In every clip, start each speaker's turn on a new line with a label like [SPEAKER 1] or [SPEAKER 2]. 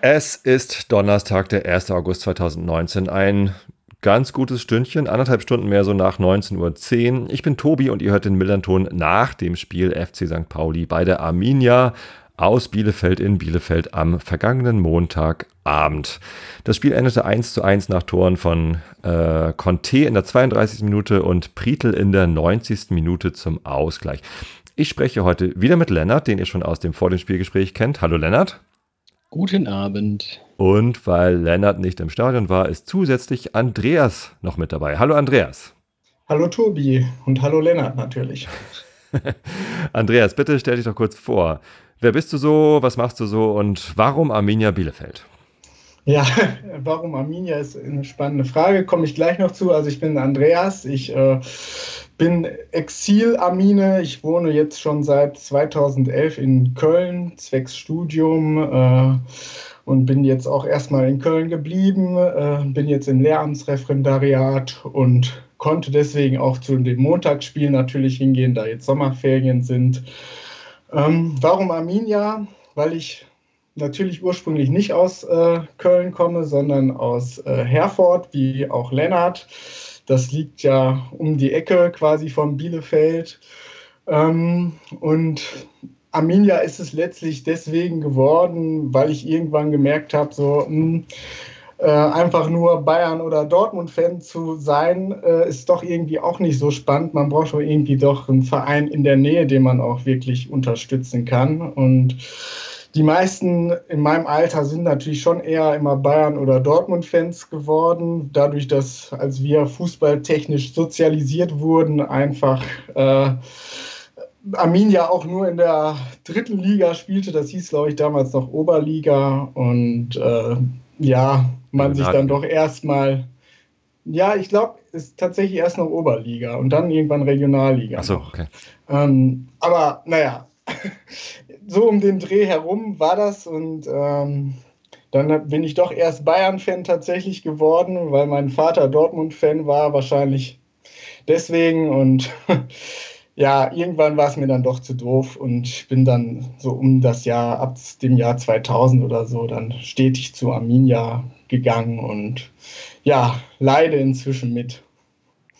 [SPEAKER 1] es ist Donnerstag, der 1. August 2019. Ein ganz gutes Stündchen, anderthalb Stunden mehr so nach 19.10 Uhr. Ich bin Tobi und ihr hört den Millanton nach dem Spiel FC St. Pauli bei der Arminia aus Bielefeld in Bielefeld am vergangenen Montagabend. Das Spiel endete 1 zu 1 nach Toren von äh, Conte in der 32. Minute und Prietl in der 90. Minute zum Ausgleich. Ich spreche heute wieder mit Lennart, den ihr schon aus dem Vor dem Spielgespräch kennt. Hallo Lennart.
[SPEAKER 2] Guten Abend.
[SPEAKER 1] Und weil Lennart nicht im Stadion war, ist zusätzlich Andreas noch mit dabei. Hallo Andreas.
[SPEAKER 3] Hallo Tobi und hallo Lennart natürlich.
[SPEAKER 1] Andreas, bitte stell dich doch kurz vor. Wer bist du so, was machst du so und warum Arminia Bielefeld?
[SPEAKER 3] Ja, warum Arminia ist eine spannende Frage, komme ich gleich noch zu. Also ich bin Andreas, ich äh, bin Exil-Armine, ich wohne jetzt schon seit 2011 in Köln, zwecks Studium äh, und bin jetzt auch erstmal in Köln geblieben, äh, bin jetzt im Lehramtsreferendariat und konnte deswegen auch zu den Montagsspielen natürlich hingehen, da jetzt Sommerferien sind. Ähm, warum Arminia? Weil ich natürlich ursprünglich nicht aus äh, Köln komme, sondern aus äh, Herford, wie auch Lennart. Das liegt ja um die Ecke quasi von Bielefeld. Ähm, und Arminia ist es letztlich deswegen geworden, weil ich irgendwann gemerkt habe, so, mh, hm, äh, einfach nur Bayern oder Dortmund-Fan zu sein, äh, ist doch irgendwie auch nicht so spannend. Man braucht doch irgendwie doch einen Verein in der Nähe, den man auch wirklich unterstützen kann. Und die meisten in meinem Alter sind natürlich schon eher immer Bayern- oder Dortmund-Fans geworden. Dadurch, dass als wir fußballtechnisch sozialisiert wurden, einfach äh, Arminia auch nur in der dritten Liga spielte. Das hieß, glaube ich, damals noch Oberliga. Und äh, ja, man sich dann doch erstmal, ja, ich glaube, ist tatsächlich erst noch Oberliga und dann irgendwann Regionalliga.
[SPEAKER 1] Achso, okay.
[SPEAKER 3] Ähm, aber naja, so um den Dreh herum war das und ähm, dann bin ich doch erst Bayern-Fan tatsächlich geworden, weil mein Vater Dortmund-Fan war, wahrscheinlich deswegen und ja, irgendwann war es mir dann doch zu doof und bin dann so um das Jahr, ab dem Jahr 2000 oder so, dann stetig zu Arminia gegangen und ja, leide inzwischen mit.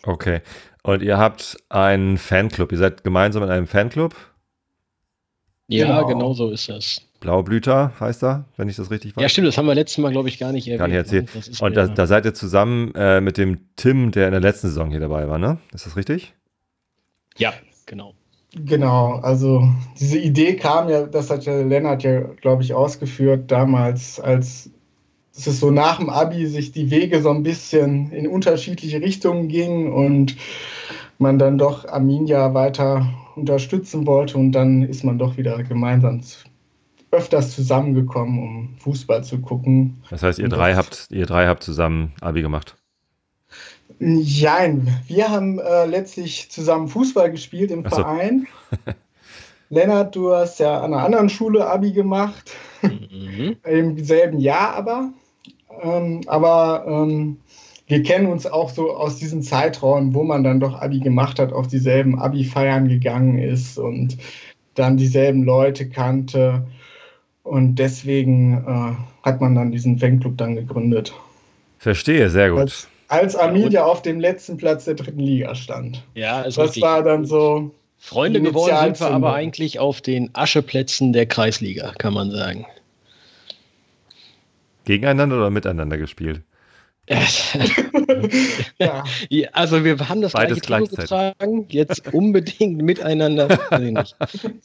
[SPEAKER 1] Okay. Und ihr habt einen Fanclub. Ihr seid gemeinsam in einem Fanclub?
[SPEAKER 2] Ja, genau, genau so ist das.
[SPEAKER 1] Blaublüter heißt er, wenn ich das richtig weiß.
[SPEAKER 2] Ja, stimmt, das haben wir letztes Mal, glaube ich, gar nicht
[SPEAKER 1] erwähnt. Gar nicht erzählt. Und da, da, seid ihr zusammen äh, mit dem Tim, der in der letzten Saison hier dabei war, ne? Ist das richtig?
[SPEAKER 2] Ja, genau.
[SPEAKER 3] Genau, also diese Idee kam ja, das hat ja Lennart ja, glaube ich, ausgeführt damals, als es ist so nach dem Abi sich die Wege so ein bisschen in unterschiedliche Richtungen gingen und man dann doch Arminia weiter unterstützen wollte und dann ist man doch wieder gemeinsam öfters zusammengekommen, um Fußball zu gucken.
[SPEAKER 1] Das heißt, ihr drei habt, ihr drei habt zusammen Abi gemacht?
[SPEAKER 3] Nein, wir haben äh, letztlich zusammen Fußball gespielt im so. Verein. Lennart, du hast ja an einer anderen Schule Abi gemacht, mhm. im selben Jahr aber. Ähm, aber ähm, wir kennen uns auch so aus diesen Zeiträumen, wo man dann doch Abi gemacht hat, auf dieselben Abi-Feiern gegangen ist und dann dieselben Leute kannte. Und deswegen äh, hat man dann diesen Fanclub dann gegründet.
[SPEAKER 1] Verstehe, sehr gut.
[SPEAKER 3] Als, als Arminia auf dem letzten Platz der dritten Liga stand.
[SPEAKER 2] Ja,
[SPEAKER 3] ist das richtig. war dann so.
[SPEAKER 2] Freunde geworden sind wir aber eigentlich auf den Ascheplätzen der Kreisliga, kann man sagen.
[SPEAKER 1] Gegeneinander oder miteinander gespielt?
[SPEAKER 2] ja. Also wir haben das
[SPEAKER 1] Beides
[SPEAKER 2] gleiche getragen, jetzt unbedingt miteinander.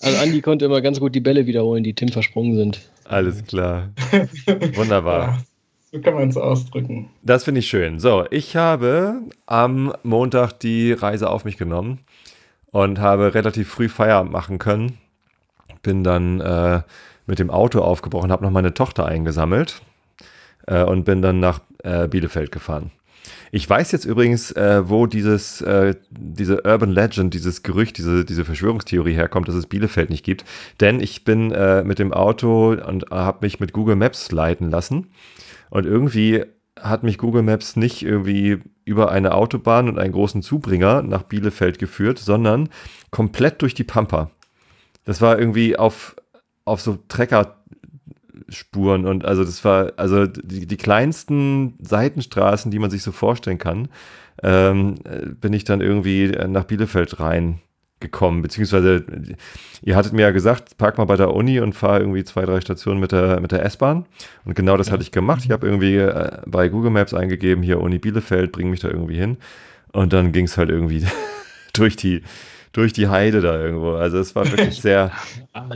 [SPEAKER 2] Also Andi konnte immer ganz gut die Bälle wiederholen, die Tim versprungen sind.
[SPEAKER 1] Alles klar. Wunderbar. Ja.
[SPEAKER 3] So kann man es ausdrücken.
[SPEAKER 1] Das finde ich schön. So, ich habe am Montag die Reise auf mich genommen und habe relativ früh Feierabend machen können. Bin dann äh, mit dem Auto aufgebrochen, habe noch meine Tochter eingesammelt äh, und bin dann nach äh, Bielefeld gefahren. Ich weiß jetzt übrigens, äh, wo dieses, äh, diese Urban Legend, dieses Gerücht, diese, diese Verschwörungstheorie herkommt, dass es Bielefeld nicht gibt. Denn ich bin äh, mit dem Auto und habe mich mit Google Maps leiten lassen. Und irgendwie hat mich Google Maps nicht irgendwie über eine Autobahn und einen großen Zubringer nach Bielefeld geführt, sondern komplett durch die Pampa. Das war irgendwie auf, auf so Treckerspuren und also das war also die, die kleinsten Seitenstraßen, die man sich so vorstellen kann, ähm, bin ich dann irgendwie nach Bielefeld rein gekommen, beziehungsweise ihr hattet mir ja gesagt, park mal bei der Uni und fahr irgendwie zwei, drei Stationen mit der, mit der S-Bahn. Und genau das ja. hatte ich gemacht. Ich habe irgendwie äh, bei Google Maps eingegeben, hier Uni Bielefeld, bring mich da irgendwie hin. Und dann ging es halt irgendwie durch die, durch die Heide da irgendwo. Also es war wirklich sehr.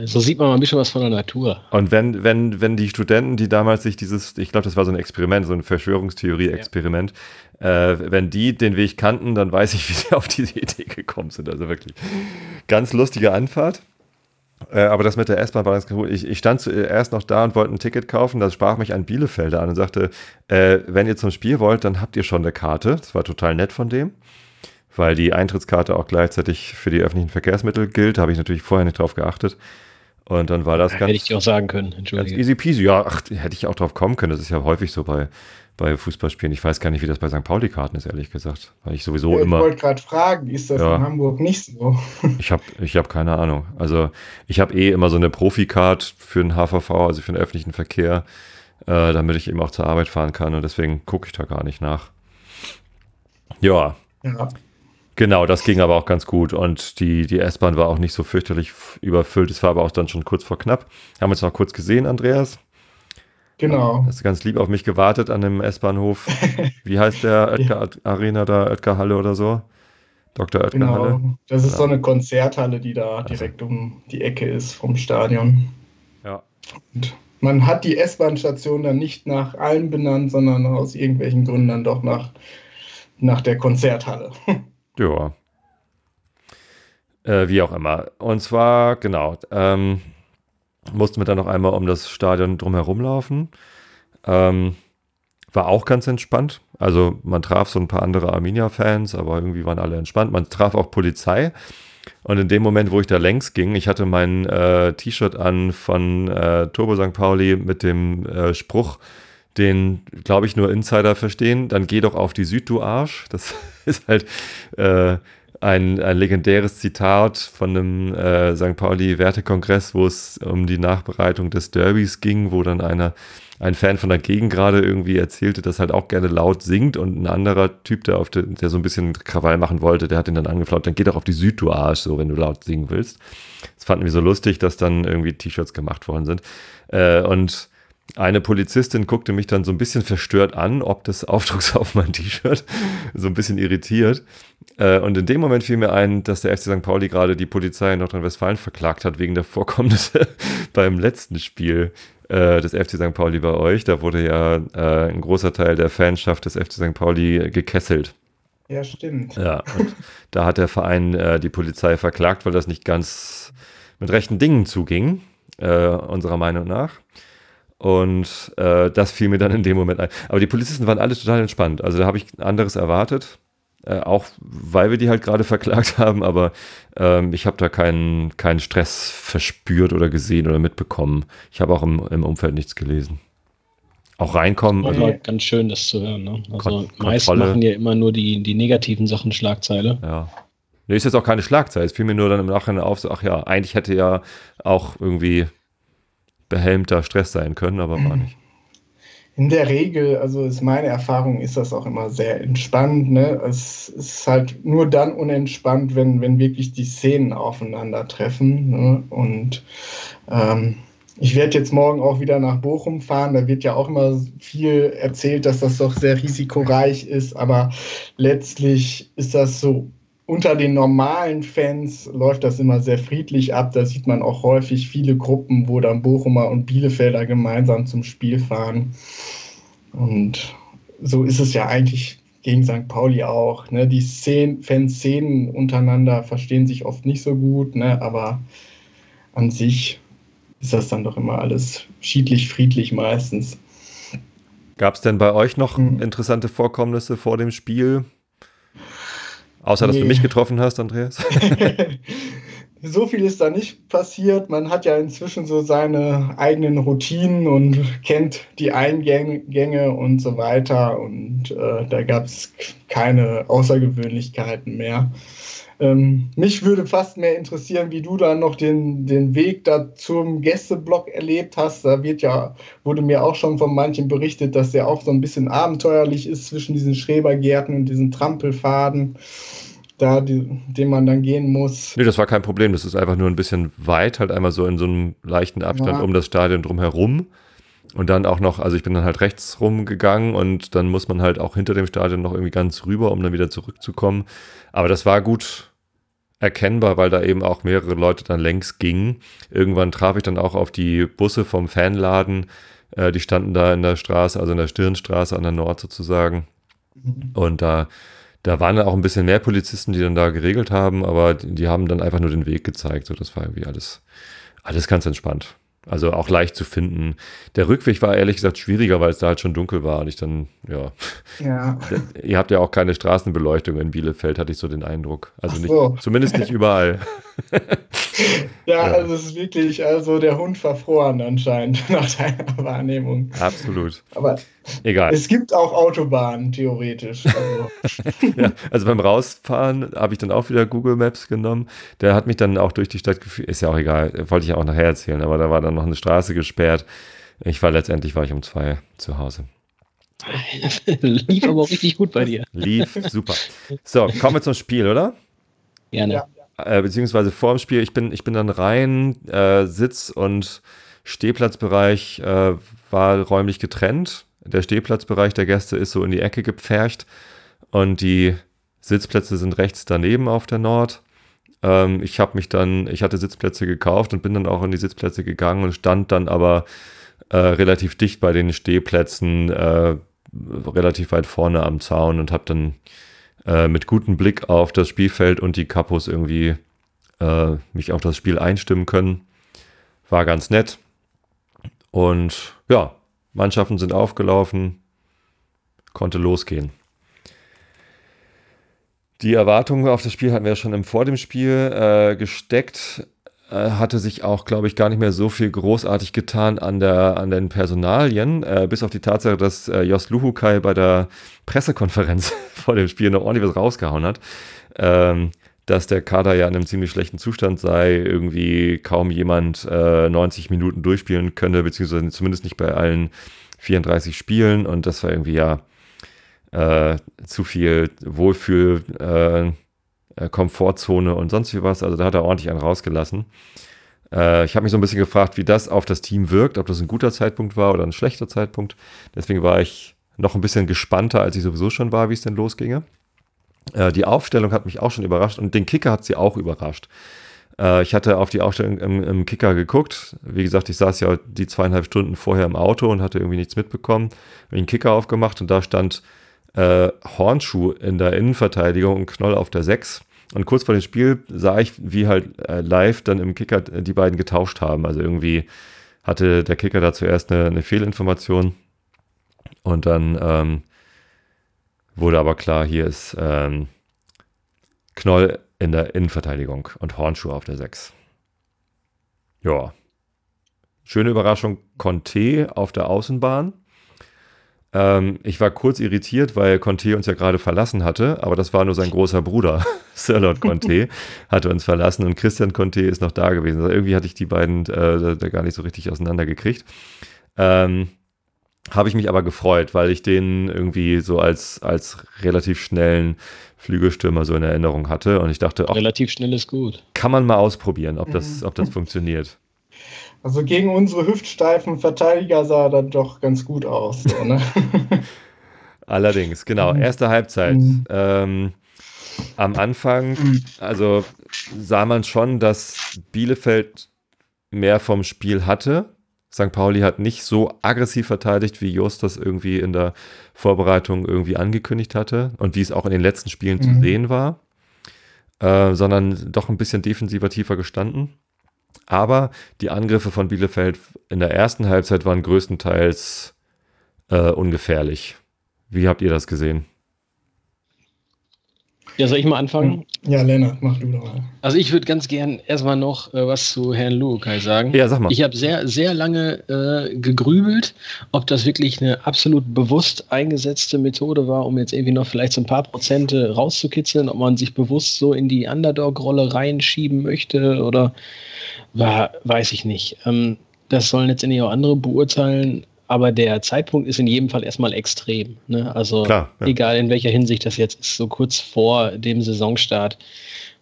[SPEAKER 2] So sieht man mal ein bisschen was von der Natur.
[SPEAKER 1] Und wenn, wenn, wenn die Studenten, die damals sich dieses, ich glaube, das war so ein Experiment, so ein Verschwörungstheorie-Experiment, ja. äh, wenn die den Weg kannten, dann weiß ich, wie sie auf diese Idee gekommen sind. Also wirklich ganz lustige Anfahrt. Äh, aber das mit der S-Bahn war ganz cool. Ich, ich stand zuerst noch da und wollte ein Ticket kaufen. Da sprach mich ein Bielefelder an und sagte, äh, wenn ihr zum Spiel wollt, dann habt ihr schon eine Karte. Das war total nett von dem weil die Eintrittskarte auch gleichzeitig für die öffentlichen Verkehrsmittel gilt. Da habe ich natürlich vorher nicht drauf geachtet. Und dann war das
[SPEAKER 2] ja,
[SPEAKER 1] ganz.
[SPEAKER 2] Hätte ich dir auch sagen können,
[SPEAKER 1] Entschuldigung. Ganz easy peasy. Ja, ach, hätte ich auch drauf kommen können. Das ist ja häufig so bei, bei Fußballspielen. Ich weiß gar nicht, wie das bei St. Pauli-Karten ist, ehrlich gesagt. Weil ich sowieso ja, ich immer. Ich
[SPEAKER 3] wollte gerade fragen, ist das ja, in Hamburg nicht so?
[SPEAKER 1] ich habe ich hab keine Ahnung. Also, ich habe eh immer so eine Profi-Card für den HVV, also für den öffentlichen Verkehr, äh, damit ich eben auch zur Arbeit fahren kann. Und deswegen gucke ich da gar nicht nach. Ja. Ja. Genau, das ging aber auch ganz gut und die, die S-Bahn war auch nicht so fürchterlich überfüllt. Es war aber auch dann schon kurz vor knapp. Haben wir uns noch kurz gesehen, Andreas?
[SPEAKER 3] Genau.
[SPEAKER 1] Hast du ganz lieb auf mich gewartet an dem S-Bahnhof. Wie heißt der Oetker ja. Arena da, Oetker Halle oder so? Dr. Oetker genau. Halle?
[SPEAKER 3] Das ist ja. so eine Konzerthalle, die da also. direkt um die Ecke ist vom Stadion.
[SPEAKER 1] Ja.
[SPEAKER 3] Und man hat die S-Bahn-Station dann nicht nach allem benannt, sondern aus irgendwelchen Gründen dann doch nach, nach der Konzerthalle.
[SPEAKER 1] Ja. Äh, wie auch immer. Und zwar, genau, ähm, mussten wir dann noch einmal um das Stadion drumherum laufen. Ähm, war auch ganz entspannt. Also man traf so ein paar andere Arminia-Fans, aber irgendwie waren alle entspannt. Man traf auch Polizei. Und in dem Moment, wo ich da längs ging, ich hatte mein äh, T-Shirt an von äh, Turbo St. Pauli mit dem äh, Spruch, den, glaube ich, nur Insider verstehen, dann geh doch auf die Süd, du Arsch. Das ist halt äh, ein, ein legendäres Zitat von einem äh, St. Pauli-Wertekongress, wo es um die Nachbereitung des Derbys ging, wo dann einer, ein Fan von der Gegend gerade irgendwie erzählte, dass halt auch gerne laut singt und ein anderer Typ, der, auf de, der so ein bisschen Krawall machen wollte, der hat ihn dann angeflaut, dann geh doch auf die Süd, du Arsch, so wenn du laut singen willst. Das fanden wir so lustig, dass dann irgendwie T-Shirts gemacht worden sind. Äh, und eine Polizistin guckte mich dann so ein bisschen verstört an, ob des Aufdrucks auf mein T-Shirt, so ein bisschen irritiert. Äh, und in dem Moment fiel mir ein, dass der FC St. Pauli gerade die Polizei in Nordrhein-Westfalen verklagt hat wegen der Vorkommnisse beim letzten Spiel äh, des FC St. Pauli bei euch. Da wurde ja äh, ein großer Teil der Fanschaft des FC St. Pauli gekesselt.
[SPEAKER 3] Ja, stimmt.
[SPEAKER 1] Ja, und da hat der Verein die Polizei verklagt, weil das nicht ganz mit rechten Dingen zuging, unserer Meinung nach. Und äh, das fiel mir dann in dem Moment ein. Aber die Polizisten waren alle total entspannt. Also da habe ich anderes erwartet. Äh, auch weil wir die halt gerade verklagt haben, aber ähm, ich habe da keinen, keinen Stress verspürt oder gesehen oder mitbekommen. Ich habe auch im, im Umfeld nichts gelesen. Auch reinkommen.
[SPEAKER 2] Das war ganz schön, das zu hören. Ne? Also Kon meist Kontrolle. machen ja immer nur die, die negativen Sachen Schlagzeile.
[SPEAKER 1] Ja. Nee, ist jetzt auch keine Schlagzeile. Es fiel mir nur dann im Nachhinein auf, so, ach ja, eigentlich hätte ja auch irgendwie behelmter Stress sein können, aber war nicht.
[SPEAKER 3] In der Regel, also ist meine Erfahrung, ist das auch immer sehr entspannt. Ne? Es ist halt nur dann unentspannt, wenn, wenn wirklich die Szenen aufeinandertreffen. Ne? Und ähm, ich werde jetzt morgen auch wieder nach Bochum fahren. Da wird ja auch immer viel erzählt, dass das doch sehr risikoreich ist. Aber letztlich ist das so unter den normalen Fans läuft das immer sehr friedlich ab. Da sieht man auch häufig viele Gruppen, wo dann Bochumer und Bielefelder gemeinsam zum Spiel fahren. Und so ist es ja eigentlich gegen St. Pauli auch. Ne? Die Szenen, Fanszenen untereinander verstehen sich oft nicht so gut, ne? aber an sich ist das dann doch immer alles schiedlich, friedlich meistens.
[SPEAKER 1] Gab es denn bei euch noch hm. interessante Vorkommnisse vor dem Spiel? Außer, dass nee. du mich getroffen hast, Andreas.
[SPEAKER 3] so viel ist da nicht passiert. Man hat ja inzwischen so seine eigenen Routinen und kennt die Eingänge und so weiter. Und äh, da gab es keine Außergewöhnlichkeiten mehr. Ähm, mich würde fast mehr interessieren, wie du dann noch den, den Weg da zum Gästeblock erlebt hast. Da wird ja, wurde mir auch schon von manchen berichtet, dass der auch so ein bisschen abenteuerlich ist zwischen diesen Schrebergärten und diesen Trampelfaden da, die, den man dann gehen muss.
[SPEAKER 1] Nee, das war kein Problem. Das ist einfach nur ein bisschen weit, halt einmal so in so einem leichten Abstand ja. um das Stadion drumherum. Und dann auch noch, also ich bin dann halt rechts rumgegangen und dann muss man halt auch hinter dem Stadion noch irgendwie ganz rüber, um dann wieder zurückzukommen. Aber das war gut erkennbar, weil da eben auch mehrere Leute dann längs gingen. Irgendwann traf ich dann auch auf die Busse vom Fanladen. Äh, die standen da in der Straße, also in der Stirnstraße an der Nord sozusagen. Mhm. Und da da waren dann auch ein bisschen mehr Polizisten, die dann da geregelt haben, aber die, die haben dann einfach nur den Weg gezeigt. So, das war irgendwie alles, alles ganz entspannt. Also auch leicht zu finden. Der Rückweg war ehrlich gesagt schwieriger, weil es da halt schon dunkel war und ich dann, ja.
[SPEAKER 3] ja.
[SPEAKER 1] Ihr habt ja auch keine Straßenbeleuchtung in Bielefeld, hatte ich so den Eindruck. Also nicht, zumindest nicht überall.
[SPEAKER 3] ja, ja, also es ist wirklich, also der Hund verfroren anscheinend nach deiner Wahrnehmung.
[SPEAKER 1] Absolut.
[SPEAKER 3] Aber
[SPEAKER 1] egal.
[SPEAKER 3] Es gibt auch Autobahnen, theoretisch.
[SPEAKER 1] Also, ja, also beim Rausfahren habe ich dann auch wieder Google Maps genommen. Der hat mich dann auch durch die Stadt geführt. Ist ja auch egal, wollte ich ja auch nachher erzählen, aber da war dann noch eine Straße gesperrt. Ich war letztendlich war ich um zwei zu Hause.
[SPEAKER 2] Lief aber auch richtig gut bei dir.
[SPEAKER 1] Lief super. So, kommen wir zum Spiel, oder?
[SPEAKER 2] Gerne. Ja.
[SPEAKER 1] Äh, beziehungsweise vor dem Spiel. Ich bin, ich bin dann rein, äh, Sitz- und Stehplatzbereich äh, war räumlich getrennt. Der Stehplatzbereich der Gäste ist so in die Ecke gepfercht und die Sitzplätze sind rechts daneben auf der Nord. Ähm, ich habe mich dann, ich hatte Sitzplätze gekauft und bin dann auch in die Sitzplätze gegangen und stand dann aber äh, relativ dicht bei den Stehplätzen, äh, relativ weit vorne am Zaun und habe dann äh, mit gutem Blick auf das Spielfeld und die Kapos irgendwie äh, mich auf das Spiel einstimmen können. War ganz nett. Und ja, Mannschaften sind aufgelaufen, konnte losgehen. Die Erwartungen auf das Spiel hatten wir ja schon im, vor dem Spiel äh, gesteckt. Äh, hatte sich auch, glaube ich, gar nicht mehr so viel großartig getan an, der, an den Personalien, äh, bis auf die Tatsache, dass äh, Jos Luhukai bei der Pressekonferenz vor dem Spiel noch ordentlich was rausgehauen hat. Ähm, dass der Kader ja in einem ziemlich schlechten Zustand sei, irgendwie kaum jemand äh, 90 Minuten durchspielen könne, beziehungsweise zumindest nicht bei allen 34 Spielen. Und das war irgendwie ja äh, zu viel Wohlfühl, äh, Komfortzone und sonst wie was. Also da hat er ordentlich einen rausgelassen. Äh, ich habe mich so ein bisschen gefragt, wie das auf das Team wirkt, ob das ein guter Zeitpunkt war oder ein schlechter Zeitpunkt. Deswegen war ich noch ein bisschen gespannter, als ich sowieso schon war, wie es denn losginge. Äh, die Aufstellung hat mich auch schon überrascht und den Kicker hat sie auch überrascht. Äh, ich hatte auf die Aufstellung im, im, Kicker geguckt. Wie gesagt, ich saß ja die zweieinhalb Stunden vorher im Auto und hatte irgendwie nichts mitbekommen. Habe den Kicker aufgemacht und da stand äh, Hornschuh in der Innenverteidigung und Knoll auf der 6. Und kurz vor dem Spiel sah ich, wie halt äh, live dann im Kicker die beiden getauscht haben. Also irgendwie hatte der Kicker da zuerst eine, eine Fehlinformation und dann ähm, wurde aber klar, hier ist ähm, Knoll in der Innenverteidigung und Hornschuh auf der 6. Ja. Schöne Überraschung, Conte auf der Außenbahn. Ähm, ich war kurz irritiert, weil Conte uns ja gerade verlassen hatte, aber das war nur sein großer Bruder. Sir Lord Conte hatte uns verlassen und Christian Conte ist noch da gewesen. Also irgendwie hatte ich die beiden äh, da gar nicht so richtig auseinandergekriegt. Ähm, habe ich mich aber gefreut, weil ich den irgendwie so als, als relativ schnellen Flügelstürmer so in Erinnerung hatte. Und ich dachte,
[SPEAKER 2] auch, relativ schnell ist gut.
[SPEAKER 1] Kann man mal ausprobieren, ob das, ob das funktioniert.
[SPEAKER 3] Also gegen unsere hüftsteifen Verteidiger sah er dann doch ganz gut aus. So, ne?
[SPEAKER 1] Allerdings, genau. Mhm. Erste Halbzeit. Mhm. Ähm, am Anfang, mhm. also sah man schon, dass Bielefeld mehr vom Spiel hatte. St. Pauli hat nicht so aggressiv verteidigt, wie Jost das irgendwie in der Vorbereitung irgendwie angekündigt hatte und wie es auch in den letzten Spielen mhm. zu sehen war, äh, sondern doch ein bisschen defensiver tiefer gestanden. Aber die Angriffe von Bielefeld in der ersten Halbzeit waren größtenteils äh, ungefährlich. Wie habt ihr das gesehen?
[SPEAKER 2] Ja, soll ich mal anfangen?
[SPEAKER 3] Ja, Lennart, mach du doch mal.
[SPEAKER 2] Also ich würde ganz gern erstmal noch äh, was zu Herrn Luokai sagen.
[SPEAKER 1] Ja, sag mal.
[SPEAKER 2] Ich habe sehr, sehr lange äh, gegrübelt, ob das wirklich eine absolut bewusst eingesetzte Methode war, um jetzt irgendwie noch vielleicht so ein paar Prozente rauszukitzeln, ob man sich bewusst so in die Underdog-Rolle reinschieben möchte oder war, weiß ich nicht. Ähm, das sollen letztendlich auch andere beurteilen. Aber der Zeitpunkt ist in jedem Fall erstmal extrem. Ne? Also
[SPEAKER 1] Klar, ja.
[SPEAKER 2] egal in welcher Hinsicht das jetzt ist, so kurz vor dem Saisonstart.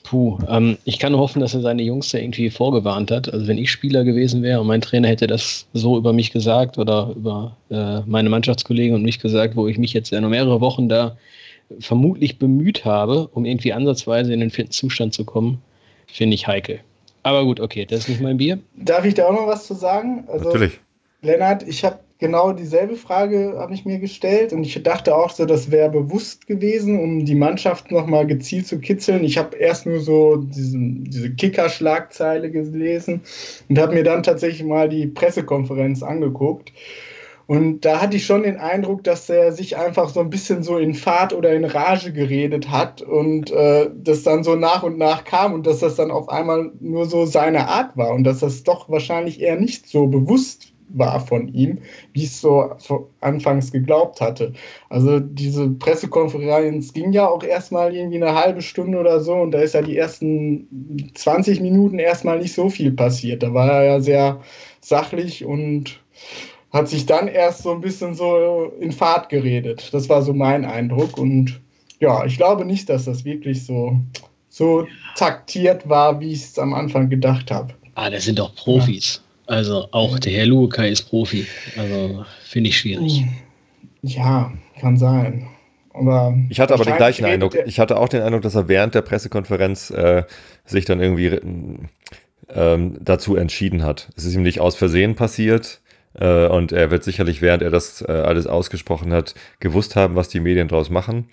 [SPEAKER 2] Puh, ähm, ich kann nur hoffen, dass er seine Jungs da irgendwie vorgewarnt hat. Also wenn ich Spieler gewesen wäre und mein Trainer hätte das so über mich gesagt oder über äh, meine Mannschaftskollegen und mich gesagt, wo ich mich jetzt ja noch mehrere Wochen da vermutlich bemüht habe, um irgendwie ansatzweise in den vierten Zustand zu kommen, finde ich heikel. Aber gut, okay, das ist nicht mein Bier.
[SPEAKER 3] Darf ich da auch noch was zu sagen? Also,
[SPEAKER 1] Natürlich.
[SPEAKER 3] Lennart, ich habe genau dieselbe Frage habe ich mir gestellt und ich dachte auch so, das wäre bewusst gewesen, um die Mannschaft nochmal gezielt zu kitzeln. Ich habe erst nur so diesen, diese Kicker-Schlagzeile gelesen und habe mir dann tatsächlich mal die Pressekonferenz angeguckt. Und da hatte ich schon den Eindruck, dass er sich einfach so ein bisschen so in Fahrt oder in Rage geredet hat und äh, das dann so nach und nach kam und dass das dann auf einmal nur so seine Art war und dass das doch wahrscheinlich eher nicht so bewusst war von ihm, wie ich es so anfangs geglaubt hatte. Also diese Pressekonferenz ging ja auch erstmal irgendwie eine halbe Stunde oder so und da ist ja die ersten 20 Minuten erstmal nicht so viel passiert. Da war er ja sehr sachlich und hat sich dann erst so ein bisschen so in Fahrt geredet. Das war so mein Eindruck und ja, ich glaube nicht, dass das wirklich so, so taktiert war, wie ich es am Anfang gedacht habe.
[SPEAKER 2] Ah, das sind doch Profis. Also auch der Herr Lukai ist Profi. Also finde ich schwierig.
[SPEAKER 3] Ja, kann sein. Aber
[SPEAKER 1] ich hatte aber den gleichen
[SPEAKER 3] redet
[SPEAKER 1] Eindruck. Ich hatte auch den Eindruck, dass er während der Pressekonferenz äh, sich dann irgendwie ähm, dazu entschieden hat. Es ist ihm nicht aus Versehen passiert. Äh, und er wird sicherlich, während er das äh, alles ausgesprochen hat, gewusst haben, was die Medien draus machen.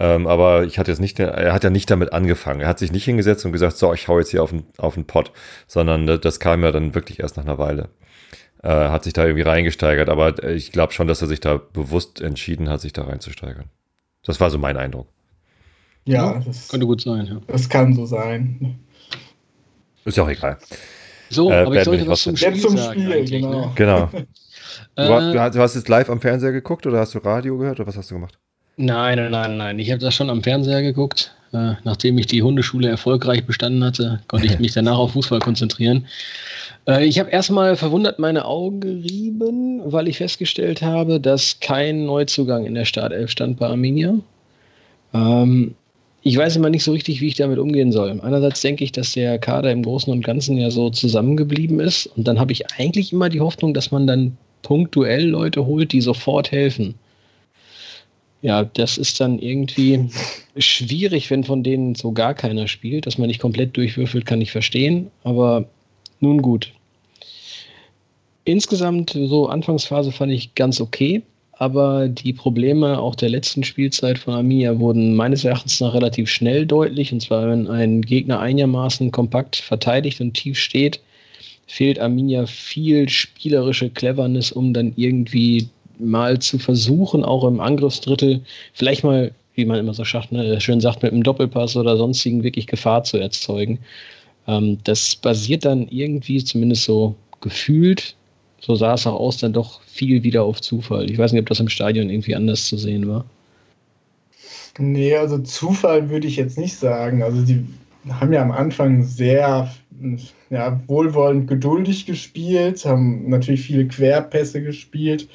[SPEAKER 1] Ähm, aber ich hatte jetzt nicht, er hat ja nicht damit angefangen. Er hat sich nicht hingesetzt und gesagt, so, ich hau jetzt hier auf den, auf den Pott, sondern äh, das kam ja dann wirklich erst nach einer Weile. Äh, hat sich da irgendwie reingesteigert, aber äh, ich glaube schon, dass er sich da bewusst entschieden hat, sich da reinzusteigern. Das war so mein Eindruck.
[SPEAKER 3] Ja, das,
[SPEAKER 2] Könnte gut sein, ja.
[SPEAKER 3] das kann so sein.
[SPEAKER 1] Ist ja auch egal.
[SPEAKER 2] So,
[SPEAKER 1] Äh,
[SPEAKER 2] aber ich sollte was zum Spiel
[SPEAKER 3] Jetzt zum
[SPEAKER 2] sagen.
[SPEAKER 3] Spiel,
[SPEAKER 2] eigentlich,
[SPEAKER 3] genau.
[SPEAKER 1] Genau. Du,
[SPEAKER 2] Äh,
[SPEAKER 1] du, hast, du hast jetzt live am Fernseher geguckt oder hast du Radio gehört oder was hast du gemacht?
[SPEAKER 2] Nein, nein, nein, nein. Ich habe das schon am Fernseher geguckt. Äh, nachdem ich die Hundeschule erfolgreich bestanden hatte, konnte ich mich danach auf Fußball konzentrieren. Äh, ich habe erstmal verwundert meine Augen gerieben, weil ich festgestellt habe, dass kein Neuzugang in der Startelf stand bei Arminia. Ähm, ich weiß immer nicht so richtig, wie ich damit umgehen soll. Einerseits denke ich, dass der Kader im Großen und Ganzen ja so zusammengeblieben ist. Und dann habe ich eigentlich immer die Hoffnung, dass man dann punktuell Leute holt, die sofort helfen. Ja, das ist dann irgendwie schwierig, wenn von denen so gar keiner spielt. Dass man nicht komplett durchwürfelt, kann ich verstehen. Aber nun gut. Insgesamt, so Anfangsphase fand ich ganz okay. Aber die Probleme auch der letzten Spielzeit von Arminia wurden meines Erachtens nach relativ schnell deutlich. Und zwar, wenn ein Gegner einigermaßen kompakt verteidigt und tief steht, fehlt Arminia viel spielerische Cleverness, um dann irgendwie mal zu versuchen, auch im Angriffsdrittel, vielleicht mal, wie man immer so sagt, ne, schön sagt, mit einem Doppelpass oder sonstigen wirklich Gefahr zu erzeugen. Ähm, das basiert dann irgendwie, zumindest so gefühlt, so sah es auch aus, dann doch viel wieder auf Zufall. Ich weiß nicht, ob das im Stadion irgendwie anders zu sehen war.
[SPEAKER 3] Nee, also Zufall würde ich jetzt nicht sagen. Also die haben ja am Anfang sehr ja, wohlwollend geduldig gespielt, haben natürlich viele Querpässe gespielt,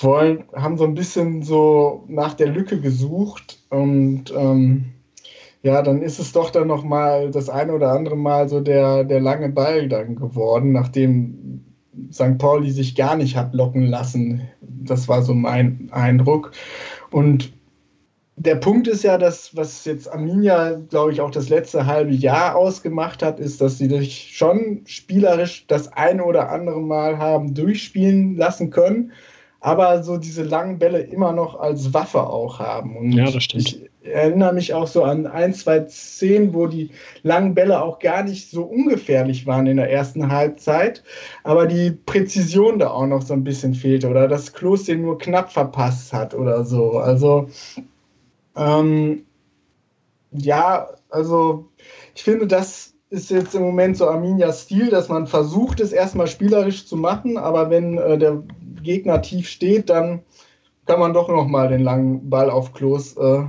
[SPEAKER 3] wollen, haben so ein bisschen so nach der Lücke gesucht und ähm, ja, dann ist es doch dann noch mal das eine oder andere Mal so der, der lange Ball dann geworden, nachdem St. Pauli sich gar nicht hat locken lassen. Das war so mein Eindruck. Und der Punkt ist ja, dass was jetzt Arminia, glaube ich, auch das letzte halbe Jahr ausgemacht hat, ist, dass sie sich schon spielerisch das eine oder andere Mal haben durchspielen lassen können, aber so diese langen Bälle immer noch als Waffe auch haben. Und
[SPEAKER 2] Ja, das stimmt.
[SPEAKER 3] Ich erinnere mich auch so an ein, zwei Szenen, wo die langen Bälle auch gar nicht so ungefährlich waren in der ersten Halbzeit, aber die Präzision da auch noch so ein bisschen fehlte oder dass Klos den nur knapp verpasst hat oder so. Also ähm, ja, also ich finde, das ist jetzt im Moment so Arminias Stil, dass man versucht, es erstmal spielerisch zu machen, aber wenn äh, der Gegner tief steht, dann kann man doch nochmal den langen Ball auf Klos äh,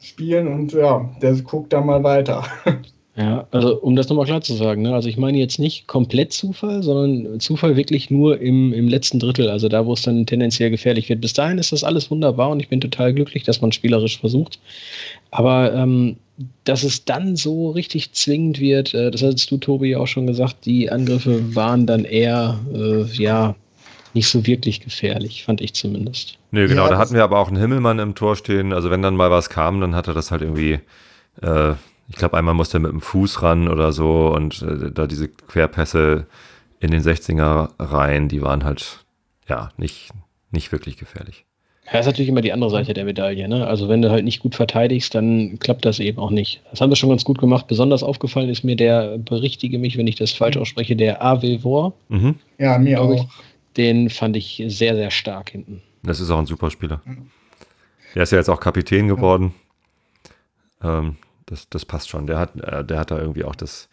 [SPEAKER 3] spielen und ja, der guckt dann mal weiter.
[SPEAKER 2] Ja, also um das nochmal klar zu sagen, ne? also ich meine jetzt nicht komplett Zufall, sondern Zufall wirklich nur im, im letzten Drittel, also da, wo es dann tendenziell gefährlich wird. Bis dahin ist das alles wunderbar und ich bin total glücklich, dass man spielerisch versucht. Aber ähm, dass es dann so richtig zwingend wird, äh, das hast du, Tobi, auch schon gesagt, die Angriffe waren dann eher, äh, ja, nicht so wirklich gefährlich, fand ich zumindest.
[SPEAKER 1] Nö, genau, ja, da hatten wir aber auch einen Himmelmann im Tor stehen. Also wenn dann mal was kam, dann hat er das halt irgendwie äh, ich glaube, einmal musste er mit dem Fuß ran oder so und äh, da diese Querpässe in den 16er rein, die waren halt, ja, nicht, nicht wirklich gefährlich.
[SPEAKER 2] Ja, ist natürlich immer die andere Seite der Medaille. Ne? Also wenn du halt nicht gut verteidigst, dann klappt das eben auch nicht. Das haben wir schon ganz gut gemacht. Besonders aufgefallen ist mir der, berichtige mich, wenn ich das falsch ausspreche, der A.W. Vor.
[SPEAKER 3] Mhm. Ja, mir auch.
[SPEAKER 2] Den fand ich sehr, sehr stark hinten.
[SPEAKER 1] Das ist auch ein super Spieler. Der ist ja jetzt auch Kapitän geworden. Ähm, das, das passt schon. Der hat, äh, der hat da irgendwie auch das,